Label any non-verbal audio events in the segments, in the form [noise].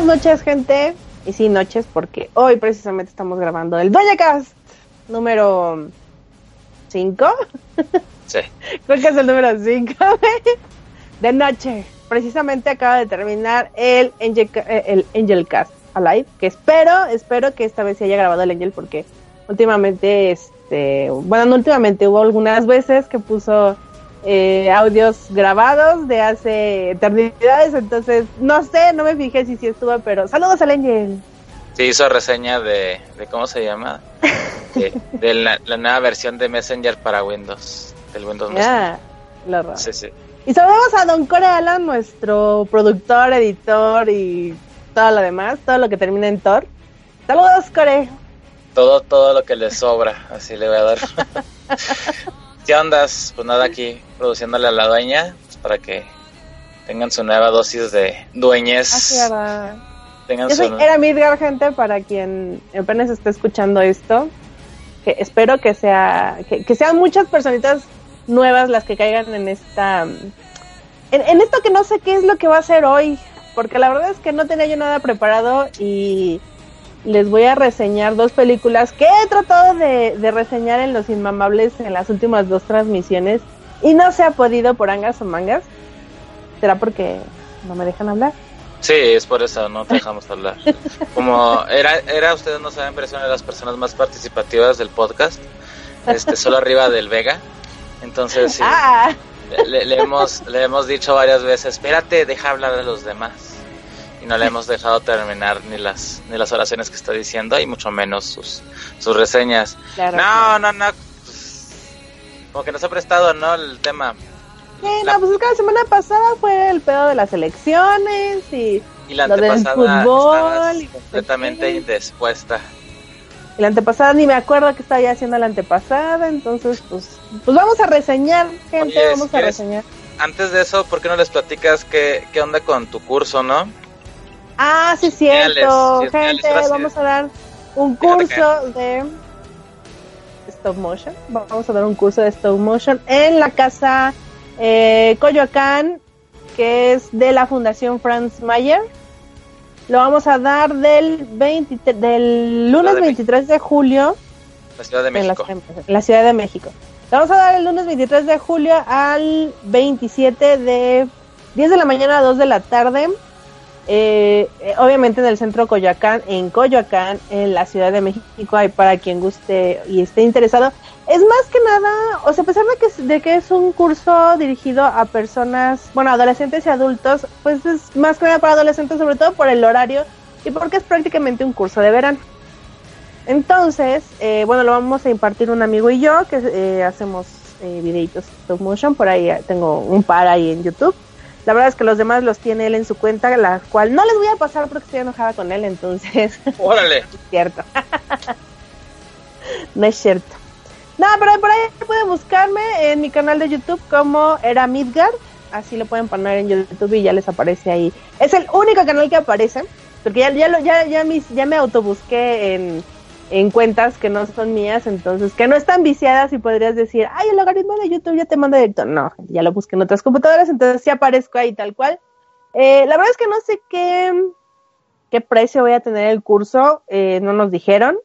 Buenas noches, gente. Y sí, noches, porque hoy precisamente estamos grabando el Doñacast número 5. Sí. [laughs] Creo que es el número 5 de noche. Precisamente acaba de terminar el Angel, eh, el Angel Cast Alive, que espero, espero que esta vez se haya grabado el Angel porque últimamente, este, bueno, no últimamente, hubo algunas veces que puso eh, audios grabados de hace eternidades, entonces no sé, no me fijé si sí estuvo, pero saludos al Angel. Sí, hizo reseña de, de ¿cómo se llama? De, [laughs] de la, la nueva versión de Messenger para Windows, del Windows Messenger. Ah. Sí, sí. Y saludamos a Don Core Alan, nuestro productor, editor y todo lo demás, todo lo que termina en Thor. Saludos, Core. Todo, todo lo que le sobra, así le voy a dar. [laughs] ¿Qué ondas? Pues nada, aquí produciéndole a la dueña pues, para que tengan su nueva dosis de dueñez. Era. tengan Yo su... soy Era Midgar, gente, para quien apenas esté escuchando esto. Que espero que sea que, que sean muchas personitas nuevas las que caigan en esta en, en esto que no sé qué es lo que va a hacer hoy, porque la verdad es que no tenía yo nada preparado y les voy a reseñar dos películas que he tratado de, de reseñar en Los Inmamables en las últimas dos transmisiones y no se ha podido por angas o mangas. ¿Será porque no me dejan hablar? Sí, es por eso, no te dejamos hablar. [laughs] Como era, era ustedes no saben, pero es una de las personas más participativas del podcast, este, solo arriba del Vega. Entonces, sí, [laughs] Ah, le, le hemos, le hemos dicho varias veces, espérate, deja hablar de los demás. Y no le hemos dejado terminar ni las, ni las oraciones que está diciendo, y mucho menos sus, sus reseñas. claro. No, no, no. pues, como que nos ha prestado, ¿no? El tema. Sí, no, pues es que la semana pasada fue el pedo de las elecciones y, Y la Lo del antepasada fútbol y- completamente sí. indispuesta. y la antepasada ni me acuerdo que estaba ya haciendo la antepasada, entonces pues pues vamos a reseñar, gente, Oye, vamos si a quieres- reseñar. Antes de eso, ¿por qué no les platicas qué, qué onda con tu curso, no? Ah, sí, cierto, gente, vamos a dar un curso de stop motion, vamos a dar un curso de stop motion en la casa eh, Coyoacán, que es de la Fundación Franz Mayer. Lo vamos a dar del 23 del lunes de 23 de julio La Ciudad de en la, México. en la Ciudad de México. Lo vamos a dar el lunes 23 de julio al 27 de 10 de la mañana a 2 de la tarde. Eh, eh, obviamente en el centro Coyoacán, en Coyoacán, en la Ciudad de México, hay para quien guste y esté interesado. Es más que nada, o sea, a pesar de que, es- de que es un curso dirigido a personas, bueno, adolescentes y adultos, pues es más que nada para adolescentes, sobre todo por el horario y porque es prácticamente un curso de verano. Entonces, eh, bueno, lo vamos a impartir un amigo y yo, que hacemos eh, videitos stop motion, por ahí tengo un par ahí en YouTube. La verdad es que los demás los tiene él en su cuenta, la cual no les voy a pasar porque estoy enojada con él, entonces Órale. [laughs] es cierto. [laughs] no es cierto. No, pero por ahí pueden buscarme en mi canal de YouTube como era Midgard. Así lo pueden poner en YouTube y ya les aparece ahí. Es el único canal que aparece. Porque ya, ya, lo- ya, ya, mis- ya me autobusqué en, en cuentas que no son mías, entonces que no están viciadas y podrías decir, ay, el logaritmo de YouTube ya te manda directo. No, ya lo busqué en otras computadoras, entonces sí aparezco ahí tal cual. Eh, la verdad es que no sé qué, qué precio voy a tener el curso, eh, no nos dijeron.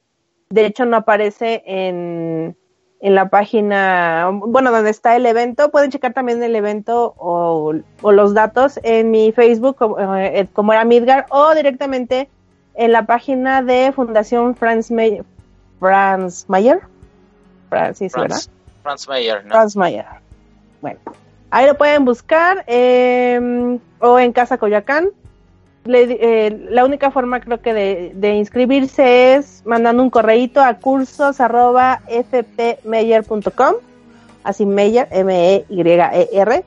De hecho, no aparece en, en la página, bueno, donde está el evento. Pueden checar también el evento o, o los datos en mi Facebook, como, eh, como era Midgar, o directamente en la página de Fundación Franz Mayer. Franz Mayer. Francis, ¿verdad? Franz, Franz Mayer, ¿no? Franz Mayer. Bueno, ahí lo pueden buscar eh, o en Casa Coyoacán. Le eh, la única forma creo que de, de inscribirse es mandando un correíto a cursos arroba fpmeyer.com así Meyer, M-E-Y-E-R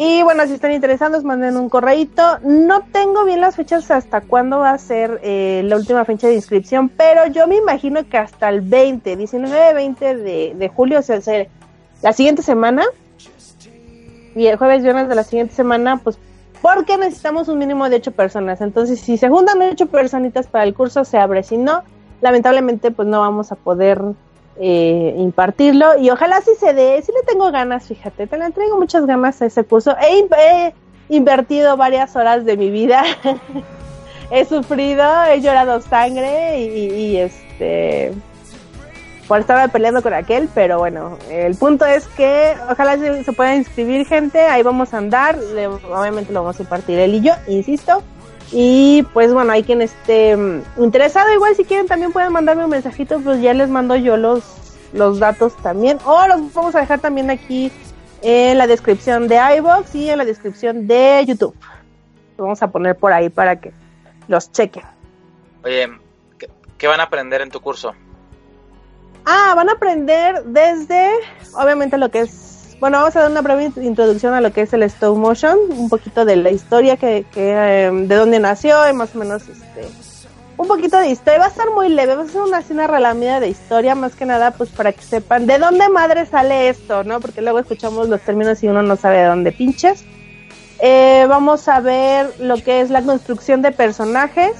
y bueno, si están interesados manden un correíto no tengo bien las fechas hasta cuándo va a ser eh, la última fecha de inscripción pero yo me imagino que hasta el 20, 19, 20 de, de julio o sea, se- la siguiente semana y el jueves viernes de la siguiente semana pues porque necesitamos un mínimo de ocho personas. Entonces, si se juntan ocho personitas para el curso, se abre. Si no, lamentablemente, pues no vamos a poder eh, impartirlo. Y ojalá sí se dé. Sí le tengo ganas, fíjate. Te le traigo muchas ganas a ese curso. He, in- he invertido varias horas de mi vida [laughs] he sufrido, he llorado sangre y, este por estar peleando con aquel, pero bueno, el punto es que ojalá se, se pueda inscribir gente, ahí vamos a andar, obviamente lo vamos a impartir él y yo, insisto. Y pues bueno, hay quien esté mm, interesado, igual si quieren también pueden mandarme un mensajito, pues ya les mando yo los, los datos también. O los vamos a dejar también aquí en la descripción de iBox y en la descripción de YouTube. Lo vamos a poner por ahí para que los chequen. Oye, ¿qué, qué van a aprender en tu curso? Ah, van a aprender desde, obviamente, lo que es. Bueno, vamos a dar una breve introducción a lo que es el stop motion, un poquito de la historia que, que eh, de dónde nació y más o menos este un poquito de historia. Va a estar muy leve, va a ser una así una relamida de historia, más que nada, pues para que sepan de dónde madre sale esto, ¿no? Porque luego escuchamos los términos y uno no sabe de dónde pinches. Eh, vamos a ver lo que es la construcción de personajes,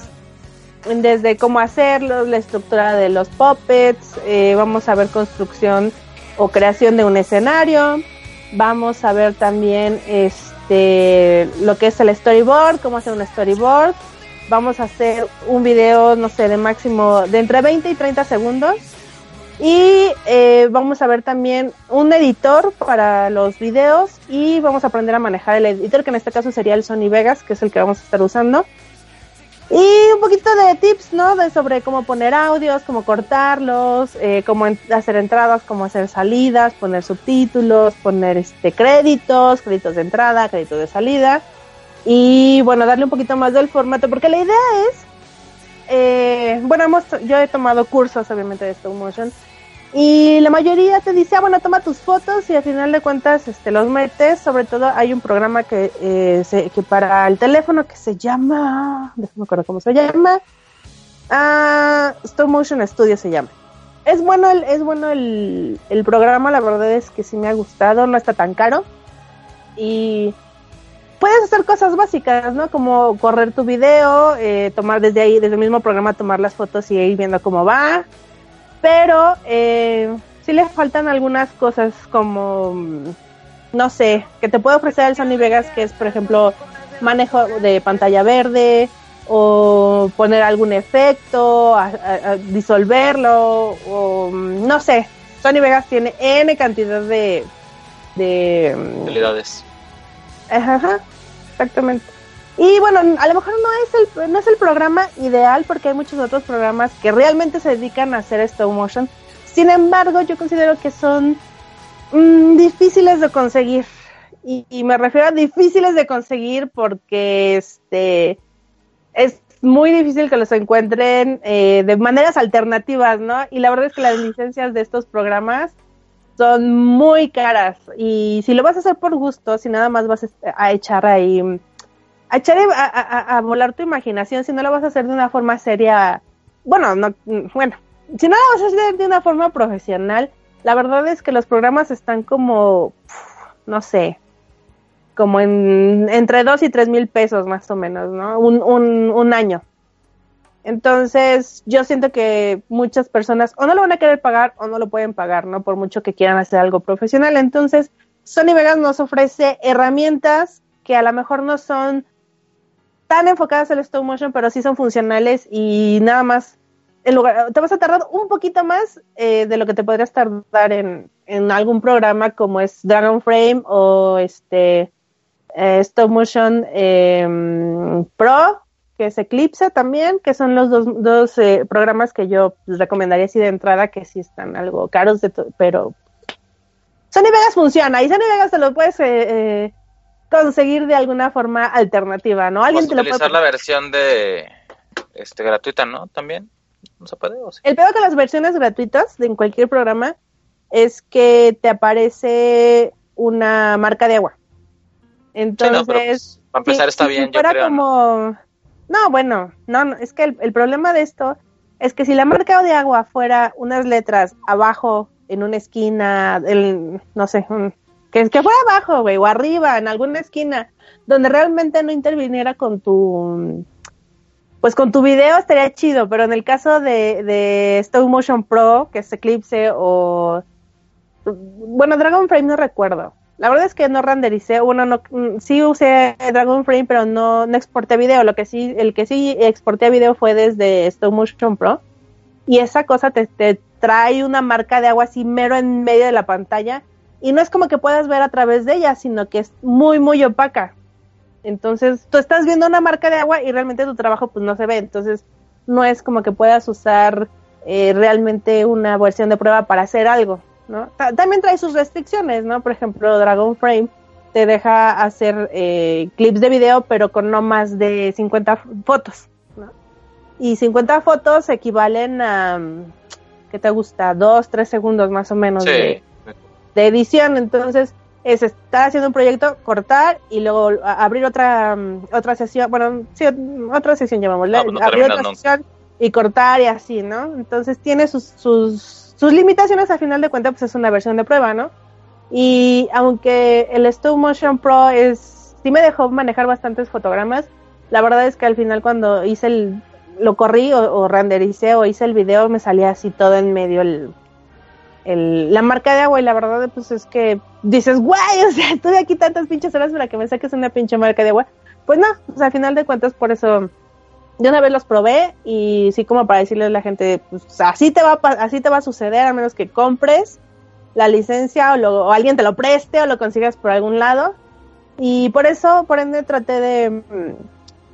desde cómo hacerlos, la estructura de los puppets, eh, vamos a ver construcción o creación de un escenario, vamos a ver también este lo que es el storyboard, cómo hacer un storyboard, vamos a hacer un video, no sé, de máximo de entre 20 y 30 segundos. Y eh, vamos a ver también un editor para los videos y vamos a aprender a manejar el editor, que en este caso sería el Sony Vegas, que es el que vamos a estar usando. Y un poquito de tips, ¿no? De sobre cómo poner audios, cómo cortarlos, eh, cómo hacer entradas, cómo hacer salidas, poner subtítulos, poner este créditos, créditos de entrada, créditos de salida. Y bueno, darle un poquito más del formato, porque la idea es, eh, bueno, hemos, yo he tomado cursos obviamente de stop motion y la mayoría te dice, ah, bueno, toma tus fotos y al final de cuentas este, los metes. Sobre todo hay un programa que, eh, se- que para el teléfono que se llama, déjame acuerdo cómo se llama, ah, Stop Motion Studio se llama. Es bueno el, es bueno el, el programa, la verdad es que sí me ha gustado, no está tan caro y puedes hacer cosas básicas, ¿no? Como correr tu video, eh, tomar desde ahí, desde el mismo programa, tomar las fotos y ir viendo cómo va. Pero eh, sí le faltan algunas cosas como, no sé, que te puede ofrecer el Sony Vegas, que es, por ejemplo, manejo de pantalla verde o poner algún efecto, a- a- a disolverlo, o no sé. Sony Vegas tiene N cantidad de... de Utilidades. Ajá, exactamente. Y bueno, a lo mejor no es el no es el programa ideal porque hay muchos otros programas que realmente se dedican a hacer stop motion. Sin embargo, yo considero que son mm, difíciles de conseguir. Y, me refiero a difíciles de conseguir porque este es muy difícil que los encuentren eh, de maneras alternativas, ¿no? Y la verdad es que las licencias de estos programas son muy caras y si lo vas a hacer por gusto, si nada más vas a- a echar ahí, a echar a, volar tu imaginación, si no lo vas a hacer de una forma seria, bueno, no, bueno, si no lo vas a hacer de una forma profesional, la verdad es que los programas están como, no sé, como en entre dos y tres mil pesos más o menos, ¿no? Un, un, un año. Entonces, yo siento que muchas personas o no lo van a querer pagar o no lo pueden pagar, ¿no? Por mucho que quieran hacer algo profesional. Entonces, Sony Vegas nos ofrece herramientas que a lo mejor no son tan enfocadas al stop motion, pero sí son funcionales y nada más, en lugar, te vas a tardar un poquito más eh, de lo que te podrías tardar en, en algún programa como es Dragon Frame o este eh, Stop Motion eh, Pro, que es Eclipse también, que son los dos, dos eh, programas que yo recomendaría así de entrada, que sí están algo caros, de pero Sony Vegas funciona y Sony Vegas te lo puedes eh, eh, conseguir de alguna forma alternativa, ¿no? Alguien te lo puede utilizar la versión de este gratuita, ¿no? También. ¿No se puede? ¿O sí? El peor con las versiones gratuitas de en cualquier programa es que te aparece una marca de agua. Sí, Entonces, no, pero pues, para empezar si- está si bien, yo fuera creo. ¿no? como... No, bueno, no, no, es que el, el problema de esto es que si la marca de agua fuera unas letras abajo en una esquina, el, no sé, un- que, que fuera abajo, güey, o arriba, en alguna esquina, donde realmente no interviniera con tu, pues con tu video estaría chido, pero en el caso de, de Stop Motion Pro, que es Eclipse o, bueno, Dragon Frame no recuerdo, La verdad es que no rendericé, bueno, no, sí usé Dragon Frame, pero no, no exporté video. Lo que sí, el que sí exporté video fue desde Stop Motion Pro. Y esa cosa te, te trae una marca de agua así mero en medio de la pantalla. Y no es como que puedas ver a través de ella, sino que es muy, muy opaca. Entonces, tú estás viendo una marca de agua y realmente tu trabajo pues no se ve. Entonces, no es como que puedas usar eh, realmente una versión de prueba para hacer algo, ¿no? Ta- también trae sus restricciones, ¿no? Por ejemplo, Dragon Frame te deja hacer eh, clips de video, pero con no más de 50 f- fotos, ¿no? Y 50 fotos equivalen a, ¿qué te gusta? Dos, tres segundos más o menos Sí. de edición. Entonces, es estar haciendo un proyecto, cortar y luego a- abrir otra mm, otra sesión, bueno, sí, otra sesión llamémosle, No, pues no abrir otra nunca. sesión y cortar y así, ¿no? Entonces tiene sus, sus, sus limitaciones, a final de cuentas, pues es una versión de prueba, ¿no? Y aunque el Stop Motion Pro es, sí me dejó manejar bastantes fotogramas, la verdad es que al final cuando hice el, lo corrí o, o rendericé o hice el video, me salía así todo en medio el, el, la marca de agua y la verdad pues es que dices, guay, [laughs] o sea, estuve aquí tantas pinches horas para que me saques una pinche marca de agua. Pues no, pues al final de cuentas por eso de una vez los probé y sí como para decirle a la gente, pues así te va a, así te va a suceder a menos que compres la licencia o, lo- o alguien te lo preste o lo consigas por algún lado. Y por eso, por ende, traté de... mm,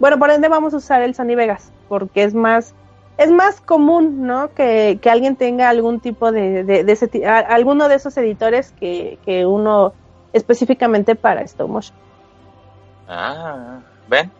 Bueno, por ende vamos a usar el Sony Vegas, porque es más es más común, ¿no? Que, que alguien tenga algún tipo de, de, de ese a- alguno de esos editores que, que uno específicamente para stop motion. Ah, ven.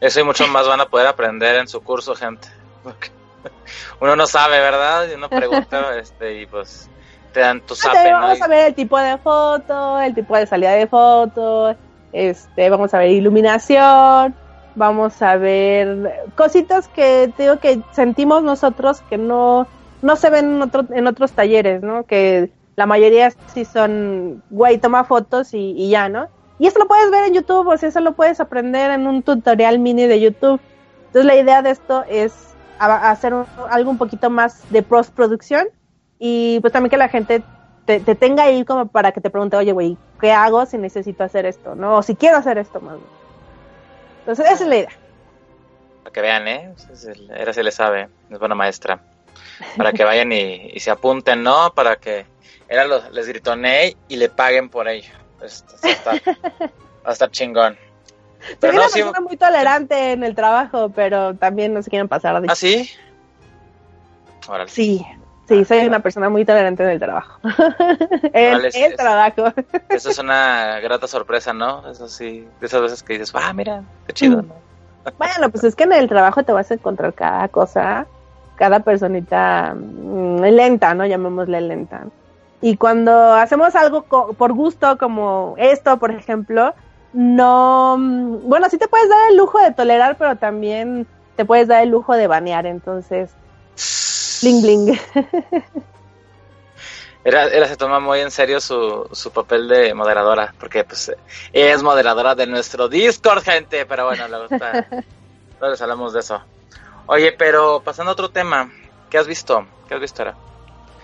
Eso y mucho más van a poder aprender en su curso, gente. Porque [laughs] uno no sabe, ¿verdad? Y uno pregunta, [laughs] este, y pues te dan tu Ah, zape, vamos a ver el tipo de foto, el tipo de salida de foto, este, vamos a ver iluminación, vamos a ver cositas que digo que sentimos nosotros que no, no se ven en, otro, en otros talleres, ¿no? Que la mayoría sí son, güey, toma fotos y, y ya, ¿no? Y esto lo puedes ver en YouTube, o sea, eso lo puedes aprender en un tutorial mini de YouTube. Entonces la idea de esto es hacer algo un poquito más de postproducción y pues también que la gente te, te tenga ahí como para que te pregunte, oye, güey, ¿qué hago si necesito hacer esto? ¿No? O si quiero hacer esto más. bien. Entonces, esa es la idea. Para que vean, ¿eh? Era se le sabe, es buena maestra. Para que vayan y, y se apunten, ¿no? Para que era los, les gritoné y le paguen por ello. Pues, va, a estar, va a estar chingón. Soy Pero una no, sí. persona muy tolerante en el trabajo, pero también no se quieren pasar de... ¿Ah, sí? Órale. Sí, sí, soy una persona muy tolerante en [laughs] el trabajo. el es- trabajo. Eso es una grata sorpresa, ¿no? Eso sí, de esas veces que dices, ah, mira, qué chido. ¿no? [laughs] Bueno, pues es que en el trabajo te vas a encontrar cada cosa, cada personita mm, lenta, ¿no? Llamémosle lenta. Y cuando hacemos algo co- por gusto, como esto, por ejemplo, no. mm, Bueno, sí te puedes dar el lujo de tolerar, pero también te puedes dar el lujo de banear, entonces. Bling, bling. [laughs] Era, era se toma muy en serio su, su papel de moderadora, porque pues ella es moderadora de nuestro Discord, gente, pero bueno, luego está, luego les hablamos de eso. Oye, pero pasando a otro tema, ¿qué has visto? ¿Qué has visto ahora?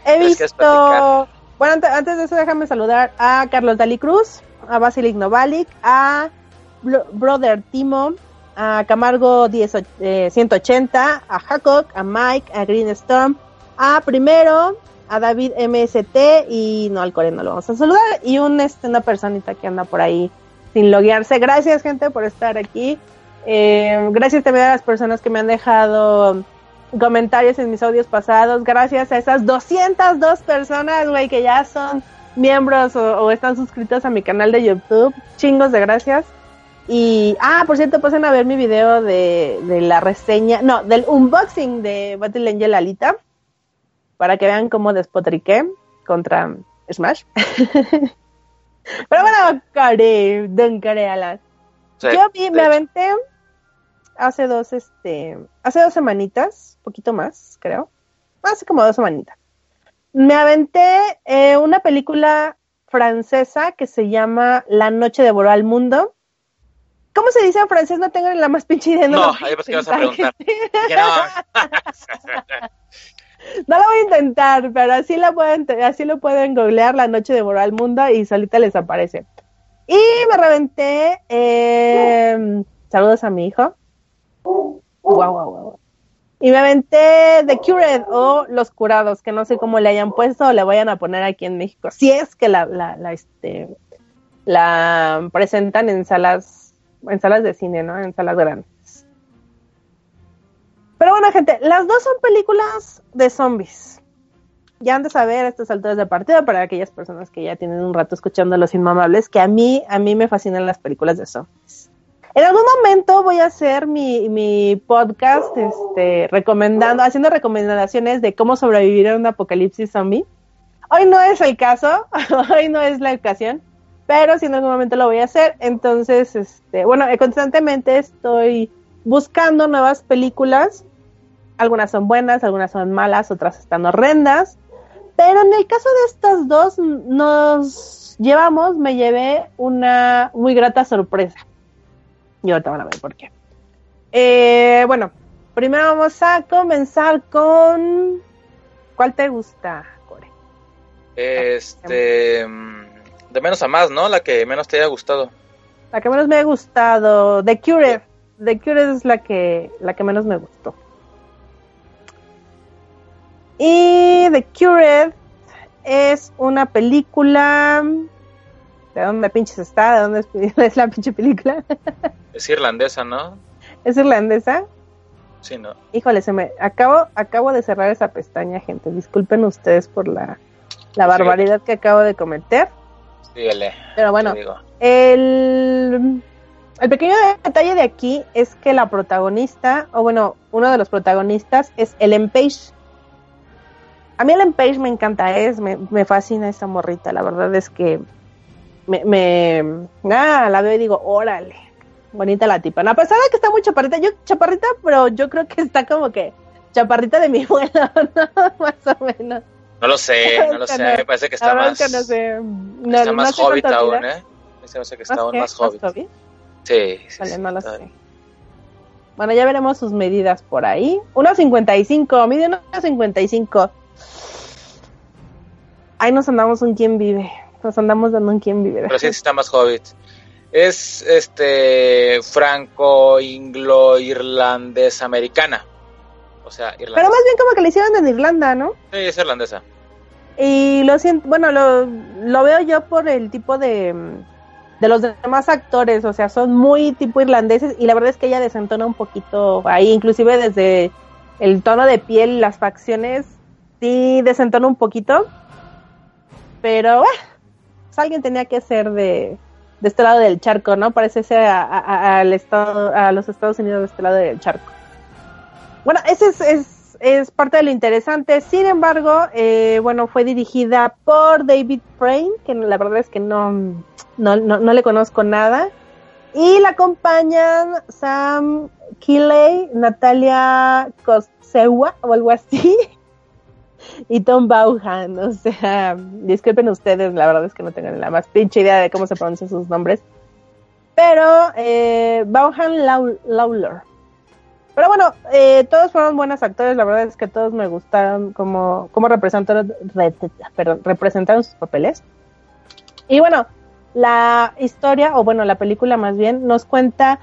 He ¿Les quieres visto. Bueno, ante- antes de eso, déjame saludar a Carlos Dali Cruz, a Basilic Novalik, a Bro- Brother Timo, a Camargo 10, och- eh, 180, a Jacob, a Mike, a Green Storm, a Primero, a David MST y no al Core no lo vamos a saludar y un, este, una personita que anda por ahí sin loguearse. Gracias gente por estar aquí. Eh, gracias también a las personas que me han dejado comentarios en mis audios pasados. Gracias a esas 202 personas, güey, que ya son miembros o están suscritos a mi canal de YouTube. Chingos de gracias. Y, ah, por cierto, pasen a ver mi video de, de la reseña, no, del unboxing de Battle Angel Alita, para que vean cómo despotriqué contra Smash. [laughs] Pero bueno, care, don care Alan. Sí, Yo vi, me aventé hace dos, este, hace dos semanitas, poquito más, creo. Hace como dos semanitas. Me aventé eh, una película francesa que se llama La noche devoró al mundo. ¿Cómo se dice en francés? No tengo ni la más pinche idea. No, voy ahí pues que vas a preguntar. No. [laughs] No lo voy a intentar, pero así, la pueden, así lo pueden googlear La noche devoró al mundo y solita les aparece. Y me reventé. eh, saludos a mi hijo. Guau, guau, guau. Y me aventé The Cured o Los Curados, que no sé cómo le hayan puesto o le vayan a poner aquí en México. Si es que la, la, la, este, la presentan en salas, en salas de cine, ¿no? En salas grandes. Pero bueno, gente, las dos son películas de zombies. Ya han de saber a estas alturas de partida para aquellas personas que ya tienen un rato escuchando Los Inmamables, que a mí, a mí me fascinan las películas de zombies. En algún momento voy a hacer mi, mi podcast este, recomendando, haciendo recomendaciones de cómo sobrevivir a un apocalipsis zombie. Hoy no es el caso, [laughs] hoy no es la ocasión, pero si en algún momento lo voy a hacer. Entonces, este, bueno, eh, constantemente estoy buscando nuevas películas. Algunas son buenas, algunas son malas, otras están horrendas. Pero en el caso de estas dos, nos llevamos, me llevé una muy grata sorpresa. Y ahorita van a ver por qué. Eh, bueno, primero vamos a comenzar con. ¿Cuál te gusta, Core? Este. De menos a más, ¿no? La que menos te haya gustado. La que menos me ha gustado. The Cured. The Cured es la que, la que menos me gustó. Y The Cured es una película. ¿De dónde pinches está? ¿De dónde es, [laughs] es la pinche película? [laughs] Es irlandesa, ¿no? ¿Es irlandesa? Sí, ¿no? Híjole, se me acabo, acabo de cerrar esa pestaña, gente. Disculpen ustedes por la, la barbaridad que acabo de cometer. Síguele. Pero bueno, el, el pequeño detalle de aquí es que la protagonista, o bueno, uno de los protagonistas es Ellen Page. A mí Ellen Page me encanta, es, me, me fascina esa morrita. La verdad es que me, me ah, la veo y digo, órale, bonita la tipa. A pesar de que está muy chaparrita, yo chaparrita, pero yo creo que está como que chaparrita de mi [laughs] vuelo, ¿no? más o menos. No lo sé, [laughs] no lo sé. Me parece que está más. no sé. No, está más hobbit aún. ¿eh? Me parece que está aún más hobbit. hobbit? Sí, sí, Vale, sí, no lo sé. Bueno, ya veremos sus medidas por ahí. 1.55, mide 1.55. Ahí nos andamos un quien vive. Nos andamos dando un quien vive. Pero sí, está más hobbit. Es este franco-inglo-irlandesa americana. O sea, Pero irlandesa. más bien como que le hicieron en Irlanda, ¿no? Sí, es irlandesa. Y lo siento, bueno, lo, lo veo yo por el tipo de, de los demás actores, o sea, son muy tipo irlandeses y la verdad es que ella desentona un poquito ahí, inclusive desde el tono de piel, las facciones, sí desentona un poquito, pero ah, pues alguien tenía que ser de, de este lado del charco, ¿no? Parece a- a- al estado, a los Estados Unidos de este lado del charco. Bueno, ese es, es, es parte de lo interesante. Sin embargo, eh, bueno, fue dirigida por David Frame, que la verdad es que no, no, no, no le conozco nada. Y la acompañan Sam Keeley, Natalia Kosewa o algo así. [laughs] Y Tom Bauhan, o sea, disculpen ustedes, la verdad es que no tengo la más pinche idea de cómo se pronuncian sus nombres. Pero eh, Bauhan Lau- Lawler. Pero bueno, eh, todos fueron buenos actores, la verdad es que todos me gustaron como, como representaron, re- perdón, representaron sus papeles. Y bueno, la historia, o bueno, la película más bien, nos cuenta,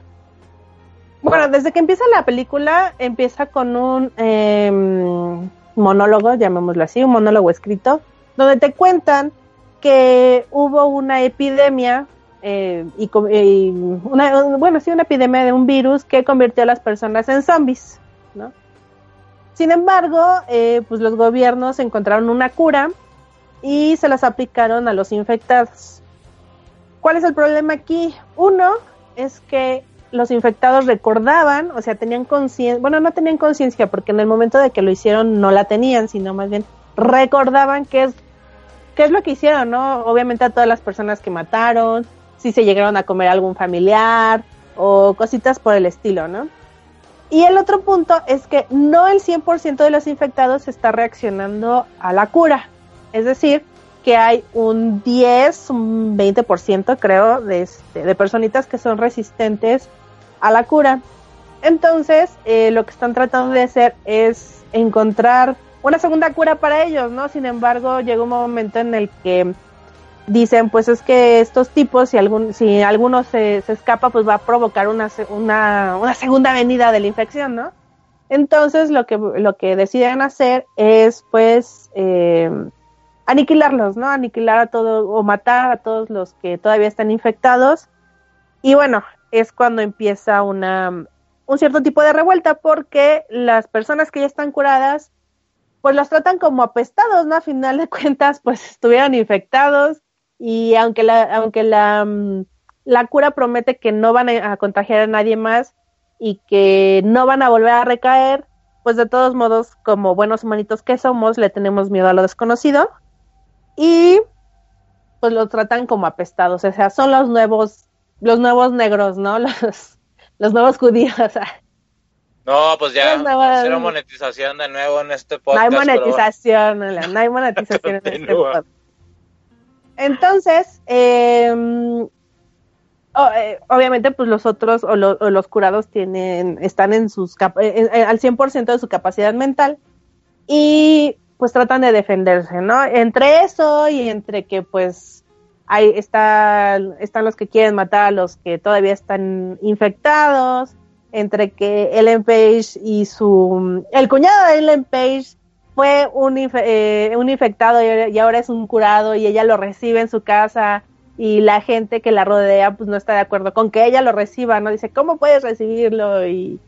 bueno, desde que empieza la película, empieza con un em, monólogo, llamémoslo así, un monólogo escrito, donde te cuentan que hubo una epidemia eh, y, una, bueno, sí, una epidemia de un virus que convirtió a las personas en zombies, ¿no? Sin embargo, eh, pues los gobiernos encontraron una cura y se las aplicaron a los infectados. ¿Cuál es el problema aquí? Uno es que los infectados recordaban, o sea, tenían conciencia, bueno, no tenían conciencia porque en el momento de que lo hicieron no la tenían, sino más bien recordaban qué es, qué es lo que hicieron, ¿no? Obviamente a todas las personas que mataron, si se llegaron a comer algún familiar o cositas por el estilo, ¿no? Y el otro punto es que no el 100% de los infectados está reaccionando a la cura. Es decir, que hay un 10, un 20% creo de, este, de personitas que son resistentes a la cura. Entonces, eh, lo que están tratando de hacer es encontrar una segunda cura para ellos, ¿no? Sin embargo, llega un momento en el que dicen pues es que estos tipos, si, algún, si alguno se, se escapa, pues va a provocar una, una, una segunda venida de la infección, ¿no? Entonces lo que, lo que deciden hacer es pues eh, aniquilarlos, ¿no? Aniquilar a todos o matar a todos los que todavía están infectados. Y bueno, es cuando empieza una, un cierto tipo de revuelta porque las personas que ya están curadas pues los tratan como apestados, ¿no? A final de cuentas, pues [laughs] estuvieron infectados y aunque la, aunque la, mm, la cura promete que no van a, a contagiar a nadie más y que no van a volver a recaer, pues de todos modos, como buenos humanitos que somos, le tenemos miedo a lo desconocido y pues los tratan como apestados, o sea, son los nuevos, los nuevos negros, ¿no? [laughs] Los, los nuevos judíos. No, pues ya, no va- cero monetización de nuevo en este No podcast. hay pero bueno. monetización, Alan, no hay [laughs] monetización en este podcast. Entonces, eh, o- eh, obviamente, pues los otros o, lo- o los curados tienen, están en sus cap- en- en- al 100% de su capacidad mental y pues tratan de defenderse, ¿no? Entre eso y entre que pues ahí está, están los que quieren matar a los que todavía están infectados, entre que Ellen Page y su... El cuñado de Ellen Page fue un, eh, un infectado y, ahora es un curado y ella lo recibe en su casa y la gente que la rodea pues no está de acuerdo con que ella lo reciba, ¿no? Dice, ¿cómo puedes recibirlo? Y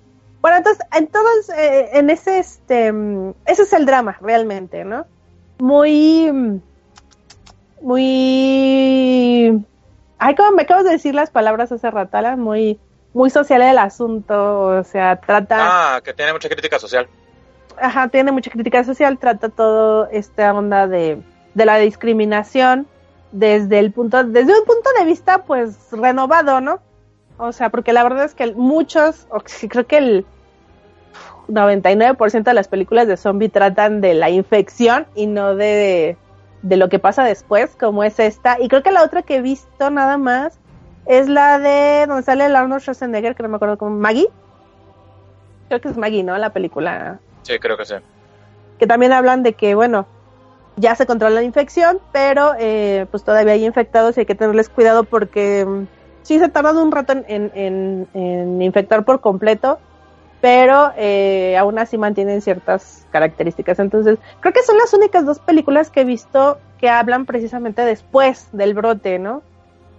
bueno, entonces, entonces eh, en ese, este, ese es el drama realmente, ¿no? Muy, muy, ay, como me acabas de decir las palabras hace rato, Alan, muy, muy social el asunto, o sea, trata Ah, que tiene mucha crítica social. Ajá, tiene mucha crítica social, trata todo esta onda de, de la discriminación desde el punto, desde un punto de vista pues renovado, ¿no? O sea, porque la verdad es que muchos, o [laughs] creo que el 99% de las películas de zombie tratan de la infección y no de, de lo que pasa después, como es esta. Y creo que la otra que he visto nada más es la de donde sale el Arnold Schwarzenegger, que no me acuerdo cómo, Maggie. Creo que es Maggie, ¿no? La película Sí, creo que sí. que también hablan de que, bueno, ya se controla la infección, pero eh, pues todavía hay infectados y hay que tenerles cuidado porque mm, sí se tarda un rato en, en, en- infectar por completo, pero eh, aún así mantienen ciertas características. Entonces, creo que son las únicas dos películas que he visto que hablan precisamente después del brote, ¿no?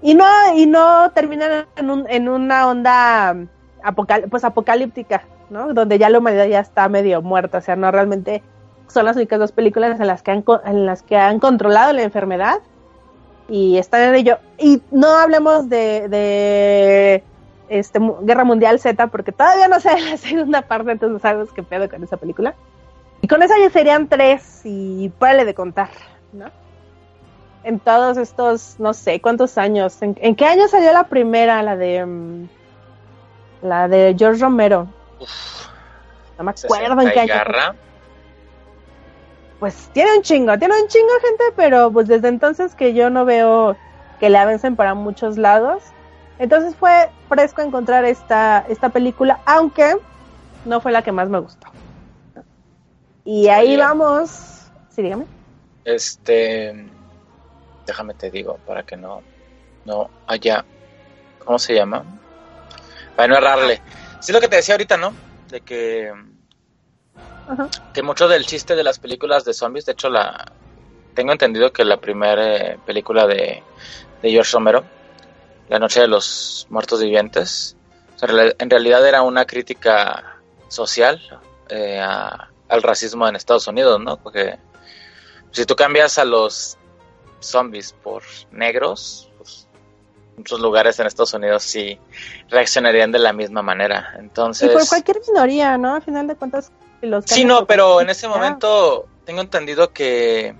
Y no, y no terminan en, un, en una onda apocal pues apocalíptica, Donde ya la humanidad ya está medio muerta, o sea, no realmente son las únicas dos películas en las que han, en las que han controlado la enfermedad y están en ello. Y no hablemos de, de este, Guerra Mundial Z, porque todavía no sé la segunda parte, entonces no sabemos qué pedo con esa película. Y con esa ya serían tres y párale de contar, ¿no? En todos estos, no sé, cuántos años. ¿En, en qué año salió la primera? La de. mm, la de George Romero. No me acuerdo en qué año. garra. Pues tiene un chingo, tiene un chingo gente, pero pues desde entonces que yo no veo que le avancen para muchos lados. Entonces fue fresco encontrar esta, esta película, aunque no fue la que más me gustó. Y ahí Oye. vamos. Sí, dígame. Este, déjame te digo, para que no, no haya, ¿cómo se llama? Para no errarle. Sí, lo que te decía ahorita, ¿no? De que, Ajá. que mucho del chiste de las películas de zombies, de hecho, la tengo entendido que la primera eh, película de, de George Romero, La Noche de los Muertos Vivientes, o sea, en reali- en realidad era una crítica social eh, a- al racismo en Estados Unidos, ¿no? Porque si tú cambias a los zombies por negros, muchos lugares en Estados Unidos sí reaccionarían de la misma manera. Y Entonces, por cualquier minoría, ¿no? A final de cuentas, los sí, no, por pero cualquier en ese momento tengo entendido que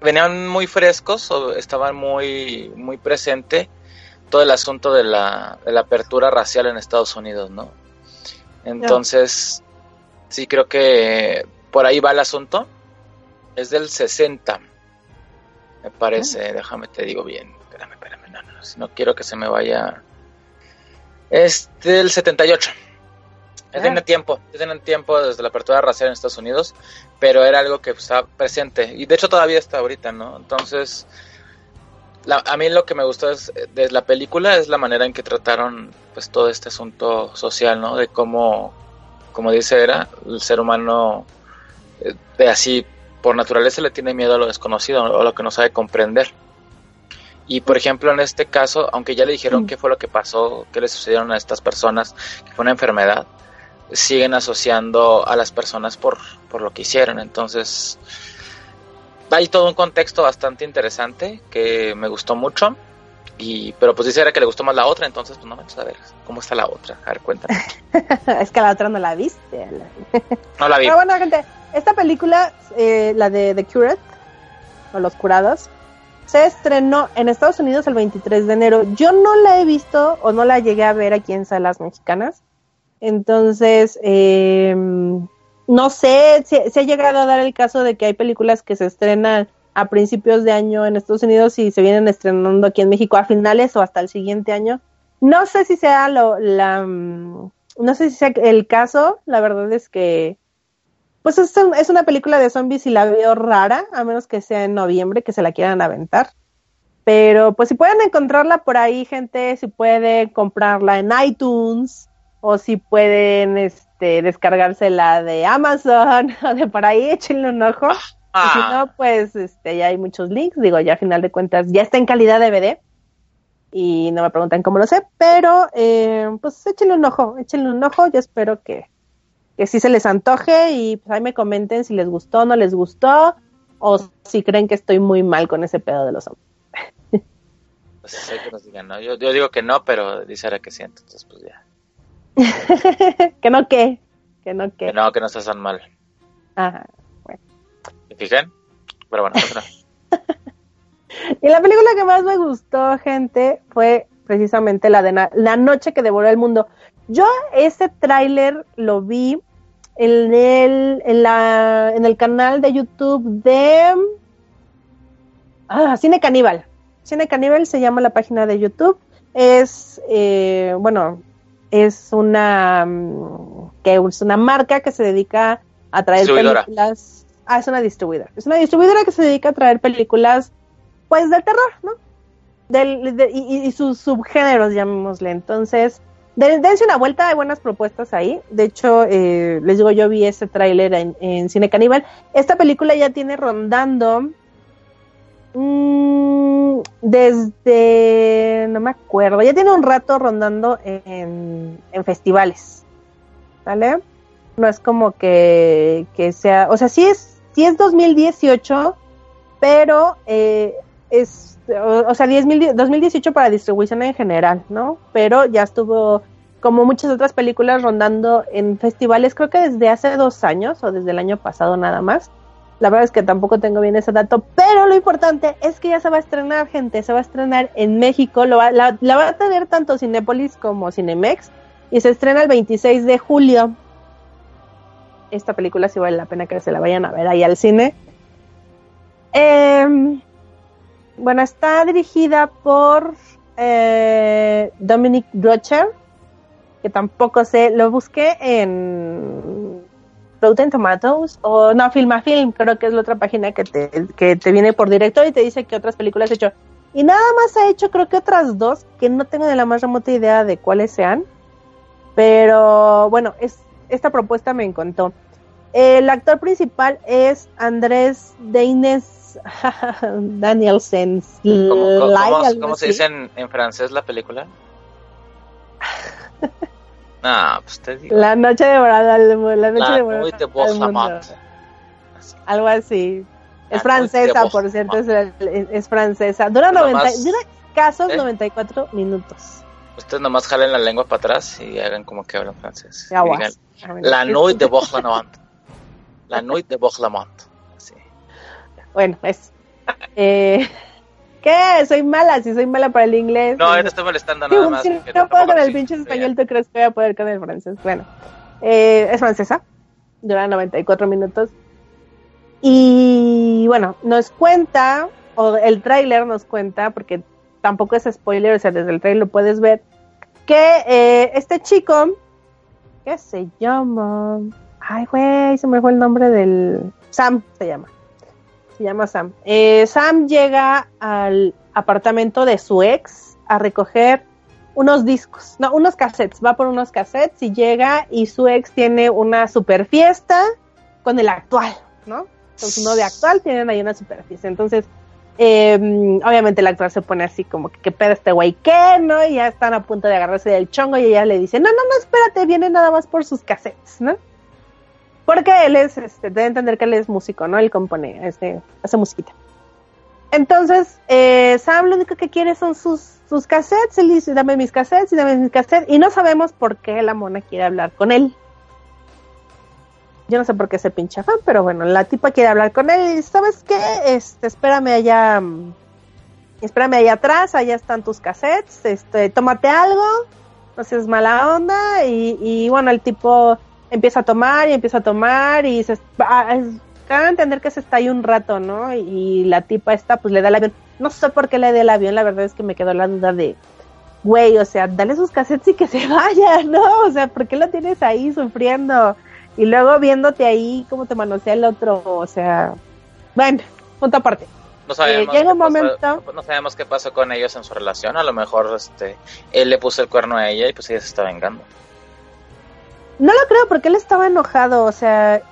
venían muy frescos o estaban muy muy presente todo el asunto de la, de la apertura racial en Estados Unidos, ¿no? Entonces, sí creo que por ahí va el asunto. Es del 60, me parece. Déjame te digo bien. Si no quiero que se me vaya. Es del 78. Ya Ah. tiene tiempo, ya tienen tiempo desde la apertura racial en Estados Unidos, pero era algo que estaba presente y de hecho todavía está ahorita, ¿no? Entonces, la- a mí lo que me gustó es, de la película es la manera en que trataron pues todo este asunto social, ¿no? De cómo, como dice Era, el ser humano eh, de así por naturaleza le tiene miedo a lo desconocido o a lo que no sabe comprender. Y por ejemplo, en este caso, aunque ya le dijeron Mm. qué fue lo que pasó, qué le sucedieron a estas personas, que fue una enfermedad, siguen asociando a las personas por, por lo que hicieron. Entonces, hay todo un contexto bastante interesante que me gustó mucho. Y, pero pues dice era que le gustó más la otra, entonces pues no vamos a ver cómo está la otra. A ver, cuéntame. [laughs] es que la otra no la viste. No la vi. Pero bueno, gente, esta película, eh, la de The Cured, o Los Curados, se estrenó en Estados Unidos el 23 de enero. Yo no la he visto o no la llegué a ver aquí en salas mexicanas. Entonces, eh, no sé si se ha llegado a dar el caso de que hay películas que se estrenan a principios de año en Estados Unidos y se vienen estrenando aquí en México a finales o hasta el siguiente año. No sé si sea lo, la, mm, no sé si sea el caso. La verdad es que pues es, un- es una película de zombies y la veo rara, a menos que sea en noviembre, que se la quieran aventar. Pero pues si pueden encontrarla por ahí, gente, si pueden comprarla en iTunes o si pueden este, descargársela de Amazon [laughs] o de por ahí, échenle un ojo. Y si Ah, no, pues este, ya hay muchos links. Digo, ya a final de cuentas ya está en calidad DVD. Y no me preguntan cómo lo sé, pero eh, pues échenle un ojo, échenle un ojo. Yo espero que, que sí se les antoje y pues ahí me comenten si les gustó o no les gustó. O si creen que estoy muy mal con ese pedo de los hombres. pues que nos digan, ¿no? Yo, yo digo que no, pero dice era que sí, entonces pues ya. [laughs] que no que, que no Que que. no, que no estás tan mal. Ajá. ¿Me fijan? Pero bueno, otra. [laughs] Y la película que más me gustó, gente, fue precisamente la de Na- La noche que devoró el mundo. Yo ese tráiler lo vi en el, en, la, en el canal de YouTube de ah, Cine Caníbal. Cine Caníbal se llama la página de YouTube. Es, eh, bueno, es una, mm, que es una marca que se dedica a traer películas. Ah, es una distribuidora. Es una distribuidora que se dedica a traer películas, pues, del terror, ¿no? Del, de- y, y sus subgéneros, llamémosle. Entonces, dense una vuelta, hay buenas propuestas ahí. De hecho, eh, les digo, yo vi ese tráiler en, Cine Caníbal. Esta película ya tiene rondando mm, desde, no me acuerdo, ya tiene un rato rondando en, en festivales, ¿vale? No es como que, que sea, o sea, sí es, sí es 2018, pero eh, es, o, sea, 10.000 2018 para distribución en general, ¿no? Pero ya estuvo, como muchas otras películas, rondando en festivales, creo que desde hace dos años o desde el año pasado nada más. La verdad es que tampoco tengo bien ese dato, pero lo importante es que ya se va a estrenar, gente, se va a estrenar en México, lo va- la, va a tener tanto Cinépolis como Cinemex y se estrena el 26 de julio. Esta película sí vale la pena que se la vayan a ver ahí al cine. Em, bueno, está dirigida por eh, Dominic Rocher, que tampoco sé, lo busqué en Rotten Tomatoes o no, Filmafilm, creo que es la otra página que te, que te viene por director y te dice que otras películas ha hecho. Y nada más ha hecho creo que otras dos que no tengo ni la más remota idea de cuáles sean. Pero bueno, es, esta propuesta me encantó. El actor principal es Andrés Deines [laughs] Danielsen. ¿Cómo, cómo- cómo- cómo se dice en, en francés la película? [laughs] Pues te digo. La noche de la noche La de Nuit de Bourg-la-Mont. Algo así. La Es francesa, Nuit de por cierto, es, es- es francesa. Dura, Pues 90, nomás- dura casos ¿Eh? 94 minutos. Ustedes nomás jalen la lengua para atrás y hagan como que hablan francés. Digan, La Nuit de Bourg-la-Mont. La Nuit de Bourg-la-Mont. Bueno, es. Eh, [laughs] ¿Qué? Soy mala, si soy mala para el inglés. No, pues, yo no estoy molestando nada más. si no puedo con el pinche español, ¿tú crees que voy a poder con el francés? Bueno, eh, es francesa, dura 94 minutos. Y bueno, nos cuenta, o el tráiler nos cuenta, porque tampoco es spoiler, o sea, desde el tráiler lo puedes ver, que eh, este chico, ¿qué se llama? Ay, güey, se me fue el nombre del... Sam se llama. Se llama Sam. Eh, Sam llega al apartamento de su ex a recoger unos discos, no, unos cassettes. Va por unos cassettes y llega y su ex tiene una super fiesta con el actual, ¿no? Con su novia actual tienen ahí una super fiesta. Entonces, eh, obviamente el actual se pone así como que qué pedo este güey, ¿qué? ¿No? Y ya están a punto de agarrarse del chongo y ella le dice, no, no, no, espérate, viene nada más por sus cassettes, ¿no? Porque él es, este, debe entender que él es músico, ¿no? Él compone, este, hace musiquita. Entonces, eh, Sam lo único que quiere son sus, sus cassettes. Él dice, dame mis cassettes y dame mis cassettes. Y no sabemos por qué la mona quiere hablar con él. Yo no sé por qué se pincha fan, pero bueno, la tipa quiere hablar con él y ¿sabes qué? Este, espérame allá, espérame allá atrás, allá están tus cassettes, este, tómate algo, no seas mala onda, y, y bueno, el tipo empieza a tomar y empieza a tomar y se ah, cabe entender que se está ahí un rato, ¿no? Y la tipa esta pues le da el avión. No sé por qué le da el avión, la verdad es que me quedó la duda de, güey, o sea, dale sus cassettes y que se [laughs] vaya, ¿no? O sea, ¿por qué lo tienes ahí sufriendo? Y luego viéndote ahí cómo te manosea el otro, o sea, bueno, punto aparte. No sabemos, Eh, llega un pasó- momento- no sabemos qué pasó con ellos en su relación. A lo mejor este él le puso el cuerno a ella y pues ella se está vengando. No lo creo porque él estaba enojado, o sea,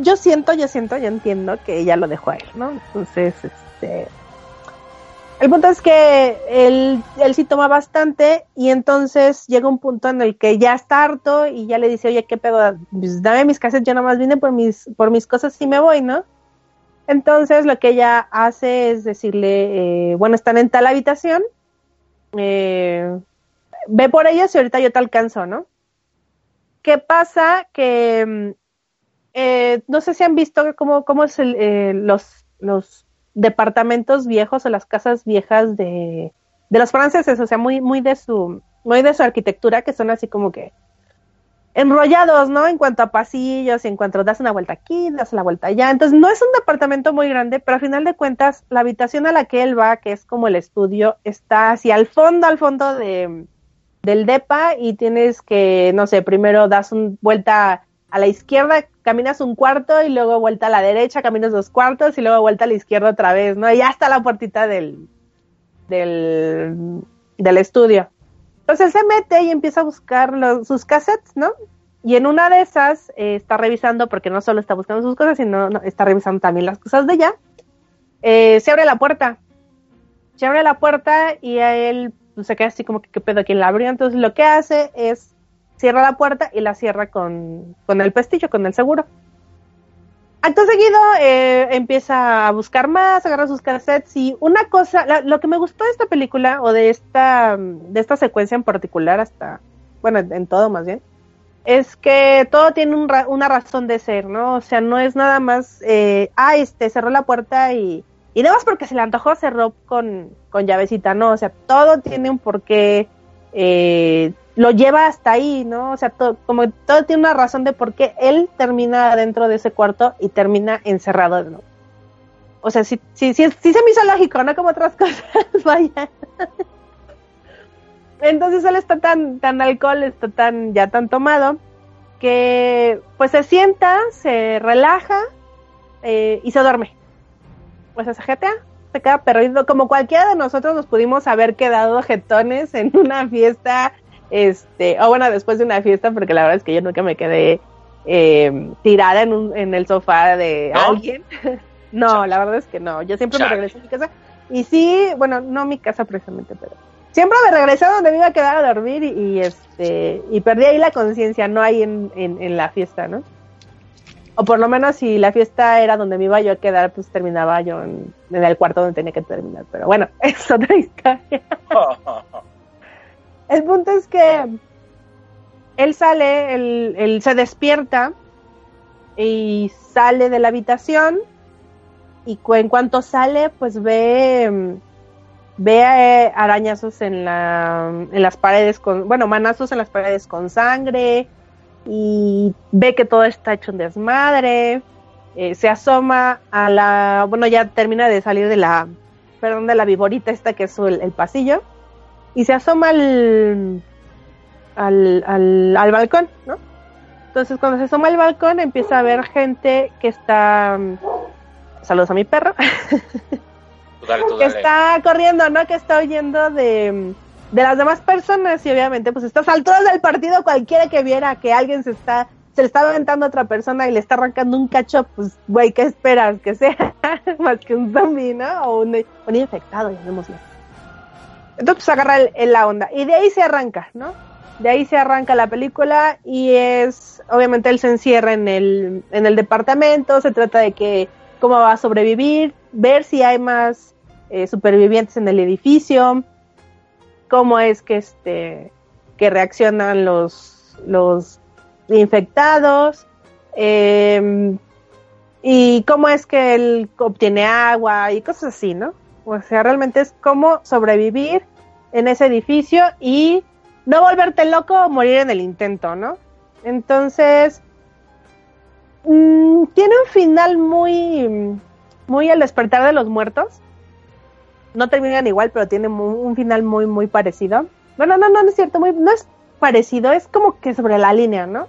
yo siento, yo siento, yo entiendo que ella lo dejó a él, ¿no? Entonces, este... El punto es que él, él sí toma bastante y entonces llega un punto en el que ya está harto y ya le dice, oye, ¿qué pedo? Pues dame mis cassettes, yo nomás vine por mis, por mis cosas y me voy, ¿no? Entonces lo que ella hace es decirle, eh, bueno, están en tal habitación, eh, ve por ellos y ahorita yo te alcanzo, ¿no? ¿Qué pasa? Que mm, eh, no sé si han visto cómo, cómo es eh, los, los departamentos viejos o las casas viejas de, de los franceses, o sea, muy, muy de su, muy de su arquitectura, que son así como que enrollados, ¿no? En cuanto a pasillos, en cuanto das una vuelta aquí, das la vuelta allá. Entonces, no es un departamento muy grande, pero al final de cuentas, la habitación a la que él va, que es como el estudio, está hacia al fondo, al fondo de, del DEPA y tienes que, no sé, primero das una vuelta a la izquierda, caminas un cuarto y luego vuelta a la derecha, caminas dos cuartos y luego vuelta a la izquierda otra vez, ¿no? Y ya está la puertita del, del, del estudio. Entonces se mete y empieza a buscar sus cassettes, ¿no? Y en una de esas eh, está revisando, porque no solo está buscando sus cosas, sino no, está revisando también las cosas de ella. Eh, se abre la puerta. Se abre la puerta y a él pues, se queda así como que qué pedo quién la abrió. Entonces lo que hace es cierra la puerta y la cierra con, con el pestillo, con el seguro. Acto seguido eh, empieza a buscar más, agarra sus cassettes y una cosa, la- lo que me gustó de esta película o de esta, de esta secuencia en particular hasta, bueno, en, en todo más bien, es que todo tiene un ra- una razón de ser, ¿no? O sea, no es nada más, eh, ah, este, cerró la puerta y, y nada más porque se le antojó cerró con, con llavecita, no, o sea, todo tiene un porqué, eh, lo lleva hasta ahí, ¿no? O sea, to- como todo tiene una razón de por qué él termina dentro de ese cuarto y termina encerrado, ¿no? O sea, sí, sí, sí se me hizo lógico, no como otras [laughs] cosas, vaya. Entonces él está tan, tan alcohol, está tan, ya tan tomado, que pues se sienta, se relaja eh, y se duerme. Pues se jetea, se queda perdido, como cualquiera de nosotros nos pudimos haber quedado jetones en [laughs] una fiesta, este, o bueno, después de una fiesta, porque la verdad es que yo nunca me quedé eh, tirada en, un, en el sofá de ¿No? alguien. [laughs] no, la verdad es que no, yo siempre me Chale. regreso a mi casa. Y sí, bueno, no mi casa precisamente, pero siempre me regresé a donde me iba a quedar a dormir y, y, este y perdí ahí la conciencia, no ahí en, en, en la fiesta, ¿no? O por lo menos si la fiesta era donde me iba yo a quedar, pues terminaba yo en, en el cuarto donde tenía que terminar. Pero bueno, [laughs] es otra historia. [laughs] El punto es que él sale, él, él se despierta y sale de la habitación y en cuanto sale, pues ve, ve eh, arañazos en, la, en las paredes con, bueno, manazos en las paredes con sangre y ve que todo está hecho un desmadre. eh, se asoma a la, bueno, ya termina de salir de la, perdón, de la viborita esta que es el, el pasillo y se asoma al, al, al, al balcón, ¿no? Entonces cuando se asoma al balcón empieza a ver gente que está saludos a mi perro, [laughs] Tú dale, tú que está corriendo, ¿no? Que está huyendo de, de las demás personas y obviamente pues estas alturas del partido cualquiera que viera que alguien se está se le está aventando a otra persona y le está arrancando un cacho, pues güey, ¿qué esperas? Que sea [laughs] más que un zombie, ¿no? O un, un infectado, llamémosle. Entonces pues agarra el- el- la onda y de ahí se arranca, ¿no? De ahí se arranca la película y es, obviamente él se encierra en el, en el departamento, se trata de que cómo va a sobrevivir, ver si hay más eh, supervivientes en el edificio, cómo es que este que reaccionan los los infectados eh, y cómo es que él obtiene agua y cosas así, ¿no? O sea, realmente es cómo sobrevivir en ese edificio y no volverte loco o morir en el intento, ¿no? Entonces, mm, tiene un final muy, muy al despertar de los muertos. No terminan igual, pero tiene mu- un final muy, muy parecido. Bueno, no, no, no es cierto, muy, no es parecido, es como que sobre la línea, ¿no?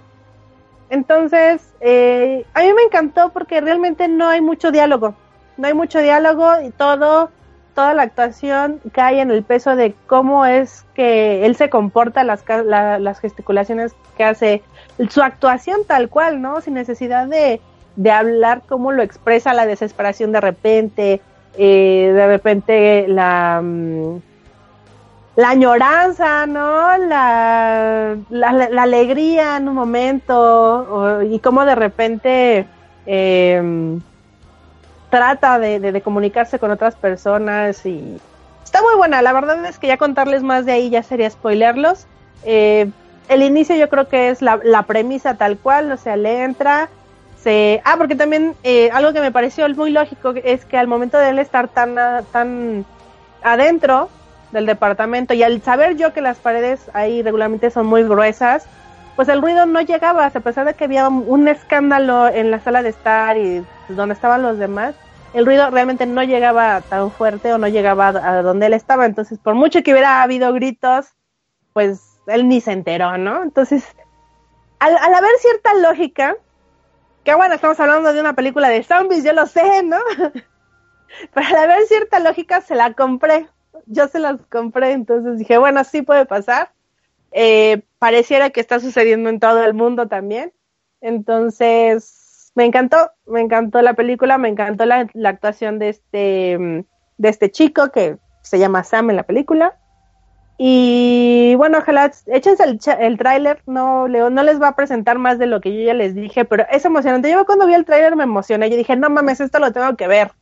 Entonces, eh, a mí me encantó porque realmente no hay mucho diálogo. No hay mucho diálogo y todo, toda la actuación cae en el peso de cómo es que él se comporta, las, las gesticulaciones que hace, su actuación tal cual, ¿no? Sin necesidad de, de hablar, cómo lo expresa la desesperación de repente, eh, de repente la... mm, la añoranza, ¿no? La, la, la alegría en un momento y cómo de repente eh, trata de, de- de comunicarse con otras personas y está muy buena. La verdad es que ya contarles más de ahí ya sería spoilerlos. Eh, el inicio yo creo que es la, la premisa tal cual, o sea, le entra, se... Ah, porque también eh, algo que me pareció muy lógico es que al momento de él estar tan, tan adentro del departamento y al saber yo que las paredes ahí regularmente son muy gruesas, pues el ruido no llegaba, a pesar de que había un- escándalo en la sala de estar y donde estaban los demás, el ruido realmente no llegaba tan fuerte o no llegaba a donde él estaba, entonces por mucho que hubiera habido gritos, pues él ni se enteró, ¿no? Entonces, al, al haber cierta lógica, que bueno, estamos hablando de una película de zombies, yo lo sé, ¿no? Pero al haber cierta lógica se la compré, yo se las compré, entonces dije, bueno, sí puede pasar. Eh, pareciera que está sucediendo en todo el mundo también. Entonces, me encantó, me encantó la película, me encantó la, la actuación de este, mm, de este chico que se llama Sam en la película. Y bueno, ojalá échense el, el tráiler, no, le- no les va a presentar más de lo que yo ya les dije, pero es emocionante. Yo cuando vi el tráiler me emocioné, yo dije, no mames, esto lo tengo que ver.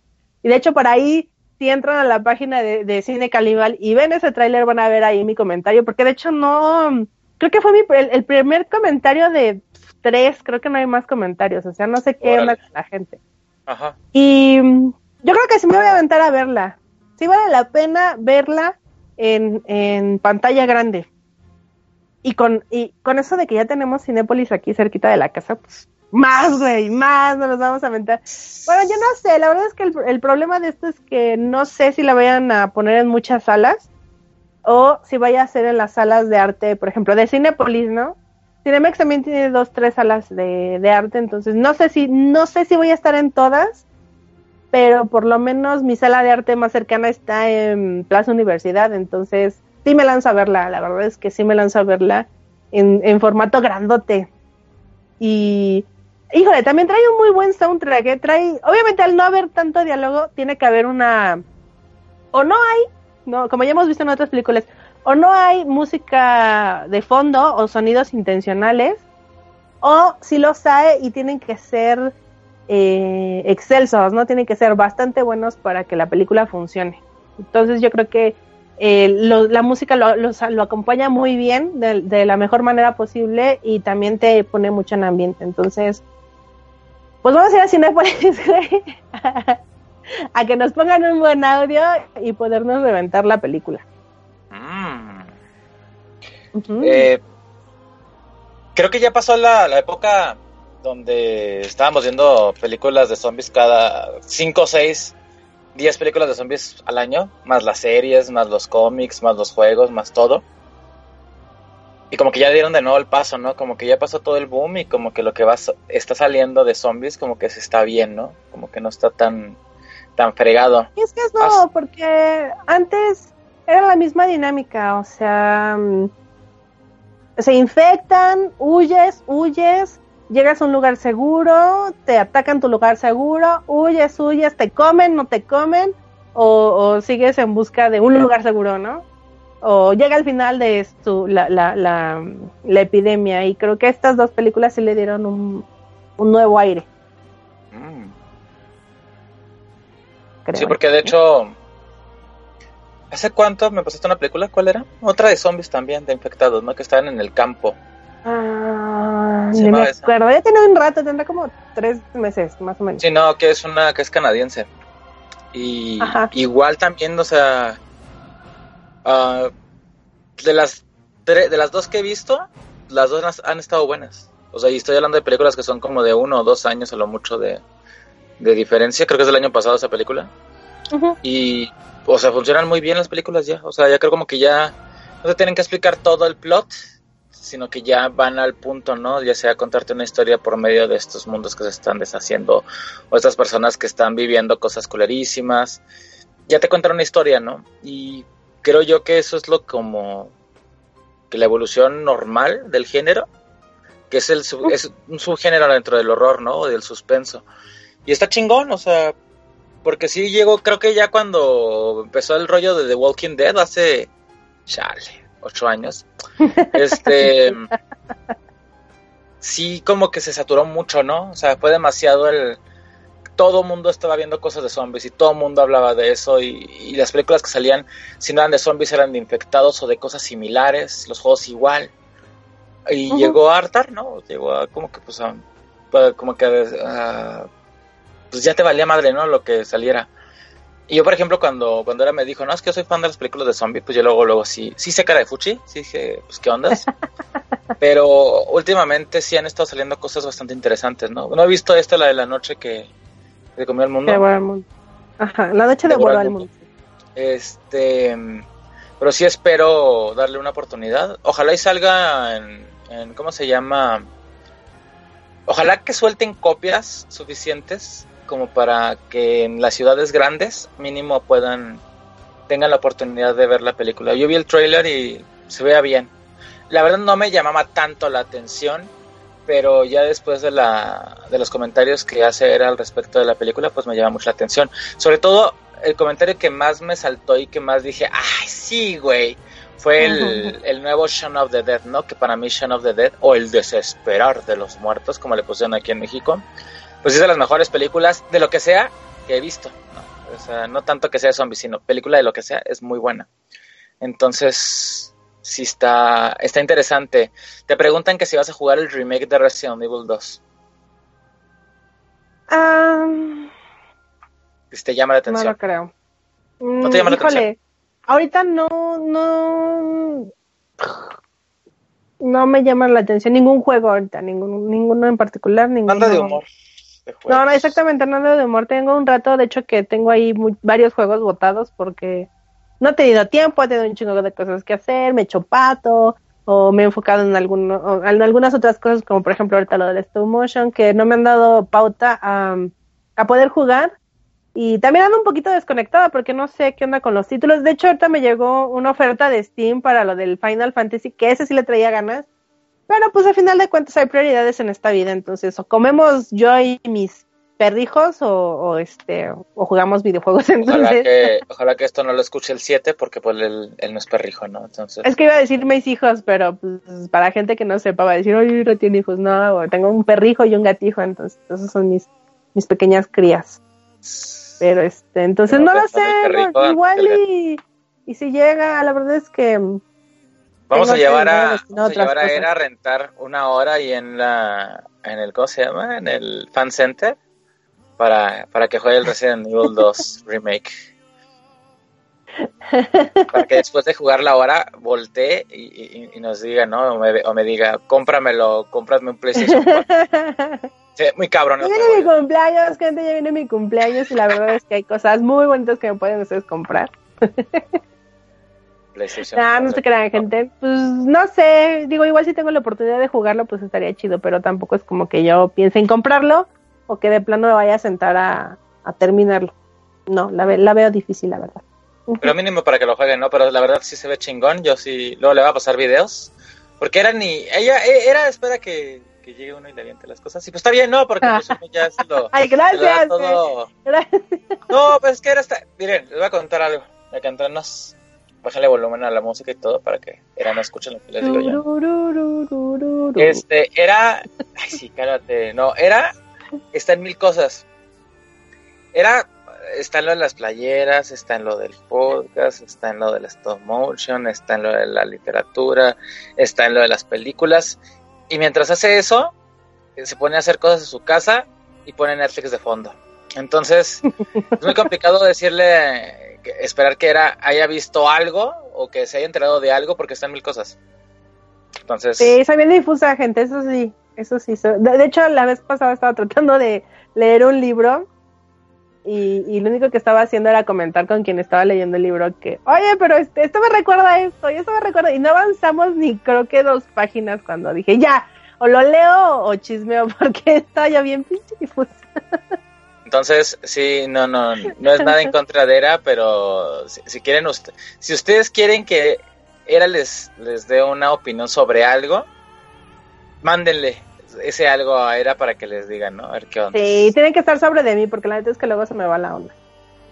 Y de hecho por ahí, si entran a la página de, de Cine Calibal y ven ese tráiler, van a ver ahí mi comentario, porque de hecho no, creo que fue mi, el, el primer comentario de tres, creo que no hay más comentarios, o sea, no sé qué onda con la gente. Ajá. Y mm, yo creo que sí me voy a aventar a verla. Sí vale la pena verla en, en pantalla grande. Y con, y con eso de que ya tenemos Cinépolis aquí cerquita de la casa, pues más, güey, más nos los vamos a aventar. Bueno, yo no sé, la verdad es que el, el problema de esto es que no sé si la vayan a poner en muchas salas o si vaya a ser en las salas de arte, por ejemplo, de Cinépolis, ¿no? Cinemex también tiene dos, tres salas de, de arte, entonces no sé si, no sé si voy a estar en todas, pero por lo menos mi sala de arte más cercana está en Plaza Universidad, entonces sí me lanzo a verla, la verdad es que sí me lanzo a verla en, formato grandote. Y, híjole, también trae un muy buen soundtrack, ¿eh? trae, obviamente al no haber tanto diálogo, tiene que haber una, o no hay, no, como ya hemos visto en otras películas, o no hay música de fondo o sonidos intencionales, o si los hay y tienen que ser eh, excelsos, ¿no? Tienen que ser bastante buenos para que la película funcione. Entonces yo creo que eh, lo- la música lo, lo- lo acompaña muy bien de, de la mejor manera posible y también te pone mucho en ambiente. Entonces, pues vamos a ir a Cinepolis, [laughs] güey, a que nos pongan un buen audio y podernos reventar la película. Mm. Eh, creo que ya pasó la, la época donde estábamos viendo películas de zombies cada 5, 6, 10 películas de zombies al año, más las series, más los cómics, más los juegos, más todo. Y como que ya dieron de nuevo el paso, ¿no? Como que ya pasó todo el boom y como que lo que va, está saliendo de zombies como que se está bien, ¿no? Como que no está tan tan fregado. Y es que es no, porque antes era la misma dinámica, o sea, mm, se infectan, huyes, huyes, llegas a un lugar seguro, te atacan tu lugar seguro, huyes, huyes, te comen, no te comen, o, o sigues en busca de un lugar seguro, ¿no? O llega al final de esto, la, la, la, la epidemia, y creo que estas dos películas sí le dieron un, un nuevo aire. Mm. Creo. Sí, porque de hecho, ¿hace cuánto me pasaste una película? ¿Cuál era? Otra de zombies también, de infectados, ¿no? Que estaban en el campo. Ah, Se llamaba me esa. acuerdo, ya tiene un rato, tendrá como tres meses, más o menos. Sí, no, que es una que es canadiense. Y Ajá. igual también, o sea, ah, de las de las dos que he visto, las dos han, estado buenas. O sea, y estoy hablando de películas que son como de uno o dos años a lo mucho de, de diferencia. Creo que es del año pasado esa película. Y, o sea, funcionan muy bien las películas ya. O sea, ya creo como que ya no te tienen que explicar todo el plot, sino que ya van al punto, ¿no? Ya sea contarte una historia por medio de estos mundos que se están deshaciendo o estas personas que están viviendo cosas culerísimas. Ya te cuentan una historia, ¿no? Y creo yo que eso es lo como que la evolución normal del género, que es el sub- es un subgénero dentro del horror, ¿no? O del suspenso. Y está chingón, o sea, porque sí llegó, creo que ya cuando empezó el rollo de The Walking Dead hace, chale, ocho años, este, sí como que se saturó mucho, ¿no? O sea, fue demasiado el, todo mundo estaba viendo cosas de zombies y todo mundo hablaba de eso y, y las películas que salían, si no eran de zombies, eran de infectados o de cosas similares, los juegos igual. Y llegó a hartar, ¿no? Llegó a como que pues a, pues, como que a- pues ya te valía madre, ¿no? Lo que saliera. Y yo, por ejemplo, cuando, cuando era me dijo, no, es que yo soy fan de las películas de zombies, pues yo luego, luego sí, sí sé cara de fuchi, sí dije, pues qué ondas. [laughs] Pero últimamente sí han estado saliendo cosas bastante interesantes, ¿no? No he visto esta, la de la noche que se comió el mundo. De War al mundo. Ajá, la noche de Devoró al al mundo. mundo. Este, pero sí espero darle una oportunidad. Ojalá y salga en, en ¿cómo se llama? Ojalá que suelten copias suficientes como para que en las ciudades grandes mínimo puedan tengan la oportunidad de ver la película. Yo vi el tráiler y se vea bien. La verdad no me llamaba tanto la atención, pero ya después de la de los comentarios que hace era al respecto de la película, pues me llama mucho la atención. Sobre todo el comentario que más me saltó y que más dije, ay, sí, güey, fue el, el nuevo Shaun of the Dead, ¿no? Que para mí Shaun of the Dead, o el desesperar de los muertos, como le pusieron aquí en México, pues es de las mejores películas de lo que sea que he visto, ¿no? O sea, no tanto que sea de zombies, sino película de lo que sea, es muy buena. Entonces, sí está, está interesante. Te preguntan que si vas a jugar el remake de Resident Evil 2, Ah, que si te llama la no atención. lo creo. ¿No te llama la Mm, híjole, atención? ahorita no, no, no me llama la atención ningún juego ahorita, ningún, ninguno en particular, ninguno. Anda de humor. No, no, exactamente, no ando de humor. Tengo un rato, de hecho, que tengo ahí varios juegos botados porque no he tenido tiempo, he tenido un chingo de cosas que hacer, me he hecho pato, o me he enfocado en, alguno, en algunas otras cosas, como por ejemplo ahorita lo del stop motion, que no me han dado pauta a, a poder jugar. Y también ando un poquito desconectada porque no sé qué onda con los títulos. De hecho, ahorita me llegó una oferta de Steam para lo del Final Fantasy, que ese sí le traía ganas. Pero pues al final de cuentas hay prioridades en esta vida, entonces o comemos yo y mis perrijos o, o, este o jugamos videojuegos [laughs] Ojalá entonces. que, ojalá que esto no lo escuche el 7 porque pues él, él no es perrijo, ¿no? Entonces, es que iba a decir mis hijos pero pues para gente que no sepa va a decir oye no tiene hijos no o tengo un perrijo y un gatijo entonces esos son mis mis pequeñas crías. Pero este entonces Pero no lo pensando en sé perrijo, no, igual y si llega la verdad es que vamos a llevar a, vamos a, llevar a. Era a rentar una hora y en la en el ¿cómo se llama? En el fan center para, para que juegue el Resident [laughs] Evil 2 remake. Para que después de jugar la hora voltee y, y- y nos diga, ¿no? O me, o me diga, cómpramelo, cómprame un PlayStation 4. [laughs] Sí, muy cabrón. Ya viene mi cumpleaños, gente, ya viene mi cumpleaños y la verdad es que hay cosas muy bonitas que me pueden ustedes comprar. [laughs] PlayStation Ah, no 4. se crean, gente. Pues no sé, digo, igual si tengo la oportunidad de jugarlo, pues estaría chido, pero tampoco es como que yo piense en comprarlo o que de plano me vaya a sentar a, a terminarlo. no, la, ve- la veo difícil, la verdad. Pero mínimo para que lo jueguen, ¿no? Pero la verdad sí se ve chingón. Yo sí, luego le voy a pasar videos. Porque era ni. Ella eh, era, espera que, que llegue uno y le aviente las cosas. Y pues está bien, ¿no? Porque pues uno ya se lo. [laughs] Ay, lo gracias. todo. Gracias. No, pues es que era esta. Miren, les voy a contar algo. Que entrarnos. Bájale volumen a la música y todo para que era no escuchen lo que les digo yo. Este, era. Ay, sí, cállate. No, era. Está en mil cosas. Era. Está en lo de las playeras, está en lo del podcast, está en lo del stop motion, está en lo de la literatura, está en lo de las películas. Y mientras hace eso, eh, se pone a hacer cosas en su casa y pone Netflix de fondo. Entonces, es muy complicado decirle, esperar que era, haya visto algo o que se haya enterado de algo porque está en mil cosas. Entonces, Sí, está bien difusa, gente, eso sí, eso sí. De, hecho, la vez pasada estaba tratando de leer un libro y, y lo único que estaba haciendo era comentar con quien estaba leyendo el libro que, oye, pero este, esto me recuerda esto y esto me recuerda, y no avanzamos ni creo que dos páginas cuando dije, ya, o lo leo o chismeo [laughs] porque está ya bien pinche difusa. Entonces, sí, no, no, no es nada en [laughs] contra de Era, pero si, si quieren usted, si ustedes quieren que Era les, les dé una opinión sobre algo, mándenle ese algo a Era para que les digan, ¿no? A ver qué onda. Sí, tienen que estar sobre de mí porque la neta es que luego se me va la onda.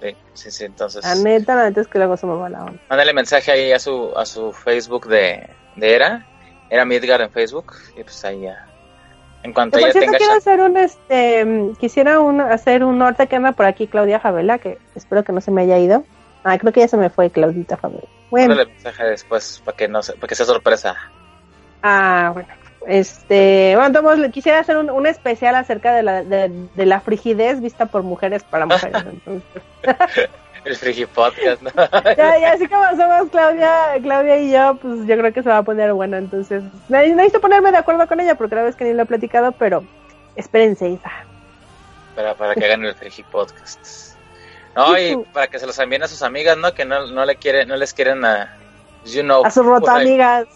Sí, sí, sí, entonces, La neta, la neta es que luego se me va la onda. mándenle mensaje ahí a su, a su Facebook de, de Era, Era Midgar en Facebook, y pues ahí ya. En cuanto cierto, tenga quiero hacer un, este, quisiera un, hacer un norte que anda por aquí, Claudia Javela, que espero que no se me haya ido. Ah, creo que ya se me fue Claudita Favela. Bueno, Mándale mensaje después para que no se, para que sea sorpresa. ah, bueno. Este, bueno, entonces quisiera hacer un, un especial acerca de la, de, de la frigidez vista por mujeres para mujeres. [laughs] Entonces, [laughs] El Frigi Podcast, ¿no? [laughs] ya, ya así como somos Claudia, Claudia y yo, pues yo creo que se va a poner bueno. Entonces, ne- necesito ponerme de acuerdo con ella porque la vez que ni lo he platicado, pero espérense, Isa. para, para que hagan el Frigi Podcast. No, y para que se los envíen a sus amigas, ¿no? Que no, no le quieren, no les quieren a you know A sus what I- rotamigas.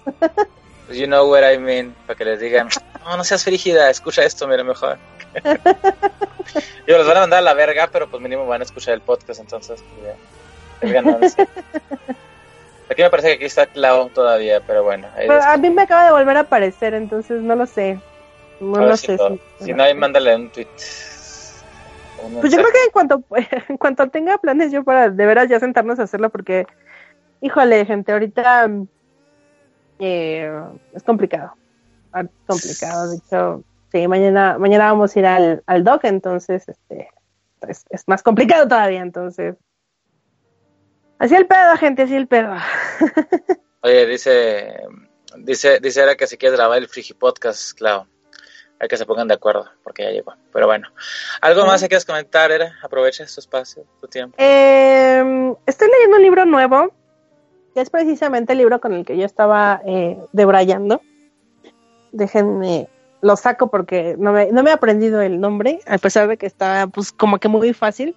you know what I mean, para que les digan, no, no seas frígida, escucha esto, mira mejor. Yo los van a mandar a la verga, pero pues mínimo van a escuchar el podcast, entonces pues, ya. Es ganancia. Aquí me parece que aquí está Clau todavía, pero bueno. ahí Pero a mí me acaba de volver a aparecer, entonces no lo sé. No lo si sé. lo- si- si no, ahí mándale un tweet. Un Pues yo creo que en cuanto, [laughs] en cuanto tenga planes yo para de veras ya sentarnos a hacerlo, porque, híjole, gente, ahorita eh, es complicado. Ah, Es complicado. De hecho, sí, mañana, mañana vamos a ir al, al doc, entonces este es, es más complicado todavía, entonces. Así el pedo, gente, así el pedo. [laughs] Oye, dice, dice, dice era que si quieres grabar el Frigi Podcast, claro. Hay que se pongan de acuerdo, porque ya llegó. Pero bueno. ¿Algo más que quieras comentar, Era? Aprovecha su espacio, tu tiempo. Eh, estoy leyendo un libro nuevo, que es precisamente el libro con el que yo estaba eh, debrayando. Déjenme, lo saco porque no me, no me he aprendido el nombre, a pesar de que está pues como que muy fácil.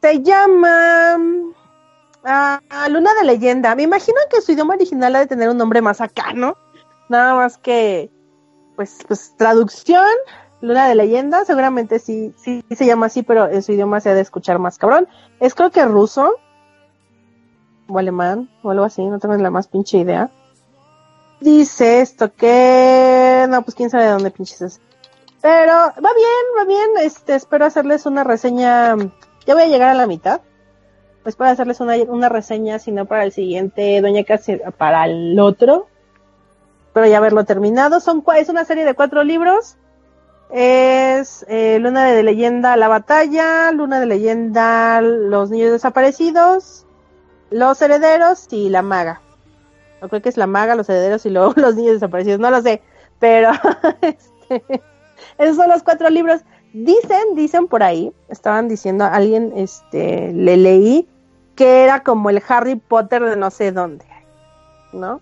Se llama ah, Luna de Leyenda. Me imagino que su idioma original ha de tener un nombre más acá, ¿no? Nada más que, pues, pues traducción, Luna de Leyenda, seguramente sí, sí se llama así, pero en su idioma se ha de escuchar más cabrón. Es creo que ruso o alemán o algo así, no tengo la más pinche idea. Dice esto que no, pues quién sabe de dónde pinches es. Pero va bien, va bien. Este, espero hacerles una reseña. Ya voy a llegar a la mitad. Espero hacerles una, una reseña, si no para el siguiente, Doña Casi, para el otro. Espero ya haberlo terminado. Son, es una serie de cuatro libros. Es eh, Luna de Leyenda, La Batalla, Luna de Leyenda, Los Niños Desaparecidos, Los Herederos y La Maga. No creo que es La Maga, Los Herederos y luego [laughs] Los Niños Desaparecidos, no lo sé, pero [laughs] este, esos son los cuatro libros. Dicen, dicen por ahí, estaban diciendo, alguien este, le leí que era como el Harry Potter de no sé dónde, ¿no?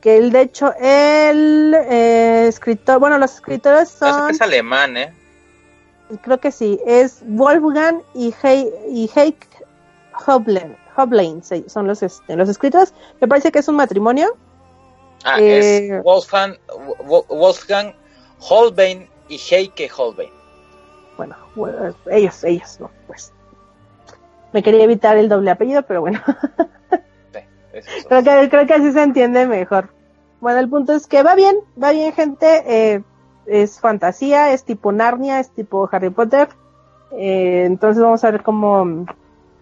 Que él, de hecho, el eh, escritor, bueno, los escritores son es alemán, ¿eh? creo que sí, es Wolfgang y, Hei, y Heike Hoblen, Hoblein se- son los, este, los escritores. Me parece que es un matrimonio. Ah, Eh, es Wolfgang, Wo- Wolfgang Holbein y Heike Holbein. Bueno, bueno, ellos, ellos, no, pues. Me quería evitar el doble apellido, pero bueno. [laughs] Sí, eso, eso. creo que creo que así se entiende mejor. Bueno, el punto es que va bien, va bien gente, eh, es fantasía, es tipo Narnia, es tipo Harry Potter. Eh, entonces vamos a ver cómo,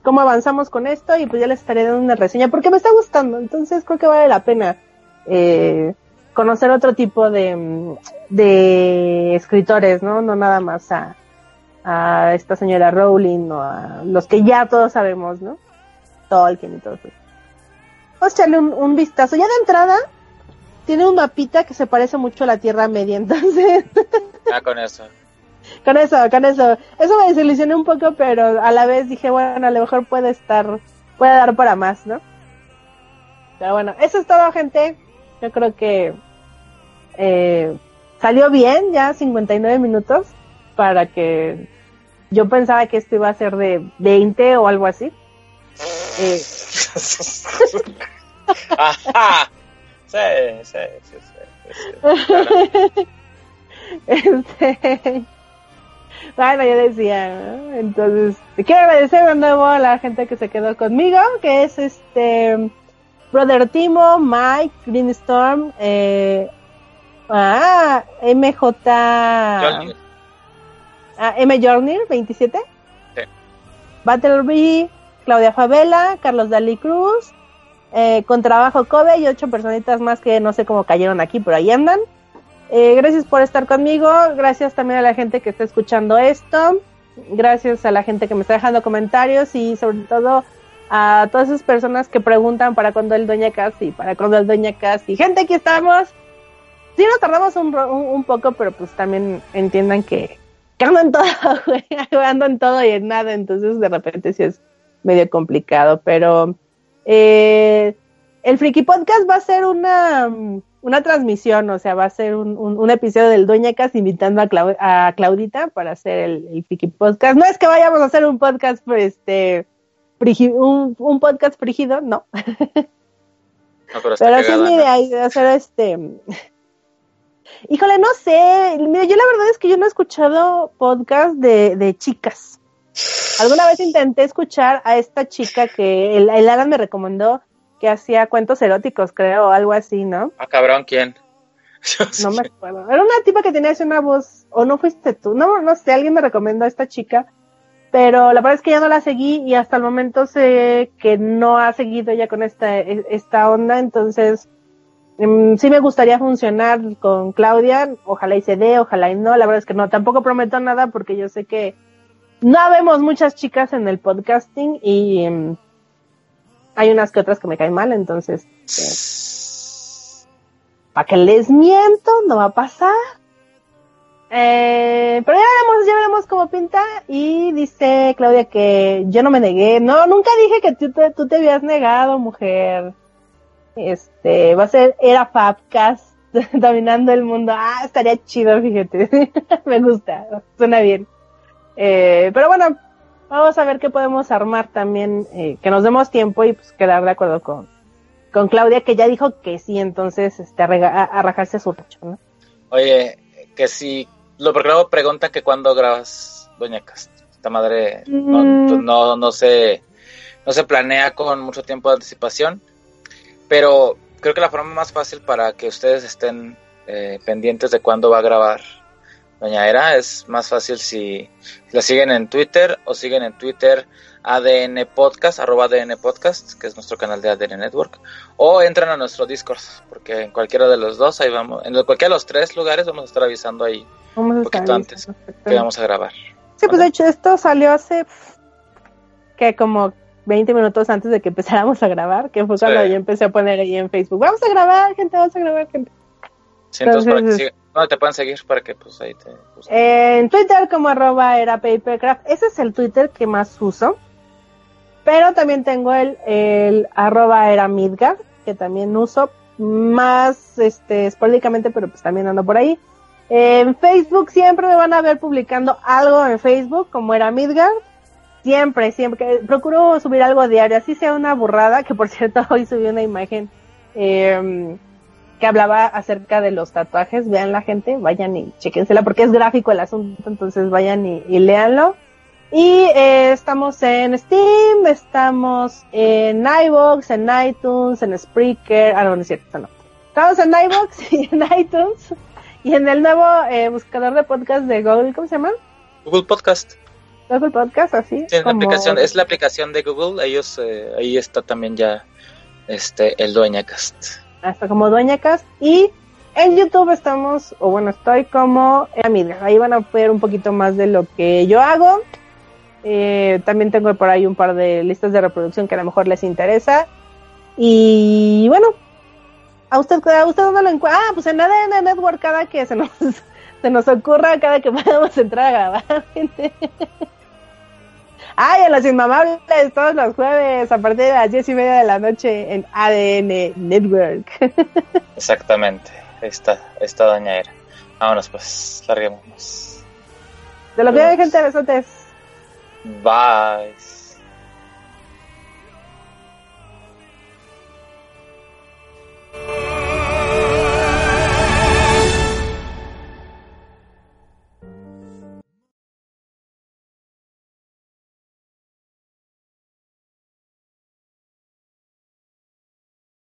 cómo avanzamos con esto y pues ya les estaré dando una reseña porque me está gustando, entonces creo que vale la pena eh, conocer otro tipo de, de escritores, ¿no? No nada más a, a esta señora Rowling o a los que ya todos sabemos, ¿no? Tolkien y todo eso. Vamos echarle un, un vistazo. Ya de entrada, tiene un mapita que se parece mucho a la Tierra Media, entonces, Ya con eso. Con eso, con eso. Eso me desilusioné un poco, pero a la vez dije, bueno, a lo mejor puede estar, puede dar para más, ¿no? Pero bueno, eso es todo, gente. Yo creo que eh, salió bien, ya 59 minutos, para que yo pensaba que esto iba a ser de 20 o algo así. Eh, [laughs] Ajá. Sí, sí, sí, sí, sí, claro. [laughs] Este, bueno, yo decía, ¿no? entonces, quiero agradecer de nuevo a la gente que se quedó conmigo, que es este Brother Timo, Mike, Greenstorm, eh, ah, MJ, ah, M. Jornir, 27, Sí. Battlebee, Claudia Favela, Carlos Dalí Cruz, eh, con trabajo Kobe y ocho personitas más que no sé cómo cayeron aquí, pero ahí andan. Eh, gracias por estar conmigo, gracias también a la gente que está escuchando esto, gracias a la gente que me está dejando comentarios y sobre todo a todas esas personas que preguntan para cuándo el Doña Casi, para cuándo el Doña Casi. Gente, aquí estamos. Sí nos tardamos un, un, un poco, pero pues también entiendan que, que ando en todo, [laughs] güey, ando en todo y en nada, entonces de repente sí es medio complicado, pero eh, el Friki Podcast va a ser una, una transmisión, o sea, va a ser un, un, un episodio del Dueñacas invitando a, Clau- a Claudita para hacer el, el Friki Podcast. No es que vayamos a hacer un podcast, pues, este, un, un podcast frigido, no. [laughs] No, pero Pero sí es mi idea de hacer este. Híjole, no sé. Mira, yo la verdad es que yo no he escuchado podcast de, de chicas. Alguna vez intenté escuchar a esta chica que el, el Alan me recomendó que hacía cuentos eróticos, creo, o algo así, ¿no? Ah, cabrón, ¿quién? [laughs] No me acuerdo. Era una tipa que tenía así una voz, o no fuiste tú, no, no sé, alguien me recomendó a esta chica, pero la verdad es que ya no la seguí y hasta el momento sé que no ha seguido ella con esta, e- esta onda, entonces mm, sí me gustaría funcionar con Claudia, ojalá y se dé, ojalá y no, la verdad es que no, tampoco prometo nada porque yo sé que no vemos muchas chicas en el podcasting y mm, hay unas que otras que me caen mal, entonces [laughs] para que les miento, no va a pasar. Eh, pero ya veremos, ya veremos cómo pinta. Y dice Claudia que yo no me negué. No, nunca dije que tú te, tú te habías negado, mujer. Este, va a ser Era Fabcast [laughs] dominando el mundo. Ah, estaría chido, fíjate. [laughs] me gusta, suena bien. Eh, pero bueno, vamos a ver qué podemos armar también, eh, que nos demos tiempo y pues quedar de acuerdo con, con Claudia, que ya dijo que sí, entonces este, a, a- rajarse su pecho, ¿no? Oye, que si. Lo luego preguntan que cuándo grabas Doña Cast. Esta madre no, Mm. pues no, no se no se planea con mucho tiempo de anticipación. Pero creo que la forma más fácil para que ustedes estén eh, pendientes de cuándo va a grabar Doña Era es más fácil si la siguen en Twitter o siguen en Twitter ADN Podcast, arroba ADN Podcast, que es nuestro canal de ADN Network, o entran a nuestro Discord, porque en cualquiera de los dos, ahí vamos, en cualquiera de los tres lugares vamos a estar avisando ahí Vamos Un poquito avisando, que vamos a grabar. Sí, pues de hecho esto salió hace que como 20 minutos antes de que empezáramos a grabar, que fue cuando Sí. yo empecé a poner ahí en Facebook, vamos a grabar, gente, vamos a grabar, gente. Sí, entonces, para que Entonces, sigan- ¿dónde te pueden seguir para que pues ahí te busquen? En Twitter como arroba era papercraft, ese es el Twitter que más uso. Pero también tengo el, el arroba era Midgard, que también uso más este esporádicamente, pero pues también ando por ahí. En Facebook siempre me van a ver publicando algo en Facebook, como era Midgard. Siempre, siempre. Procuro subir algo diario, así sea una burrada, que por [laughs] cierto hoy subí una imagen eh, que hablaba acerca de los tatuajes. Vean la gente, vayan y chequensela, porque es gráfico el asunto, entonces vayan y, y léanlo. Y estamos en Steam, estamos en iVoox, en iTunes, en Spreaker. Ah, no, no es cierto, no. Estamos en iVoox [laughs] y en iTunes. Y en el nuevo eh, buscador de podcast de Google, ¿cómo se llama? Google Podcast. Google Podcast, así. Sí, es, la aplicación, es la aplicación de Google. Ellos, eh, ahí está también ya este el Dueñacast. Hasta como Dueñacas y en YouTube estamos, o bueno, estoy como amiga. Ahí van a ver un poquito más de lo que yo hago. Eh, también tengo por ahí un par de listas de reproducción que a lo mejor les interesa. Y bueno, a usted, a usted dónde lo encuentra. Ah, pues en ADN Network cada que se nos, [laughs] se nos ocurra, cada que podamos entrar a grabar. gente. [laughs] Ay, en los Inmamables, todos los jueves, a partir de las diez y media de la noche en ADN Network. [laughs] Exactamente, ahí está, ahí está Doña Era. Vámonos pues, larguémonos. De lo que hay gente, besotes. Bye.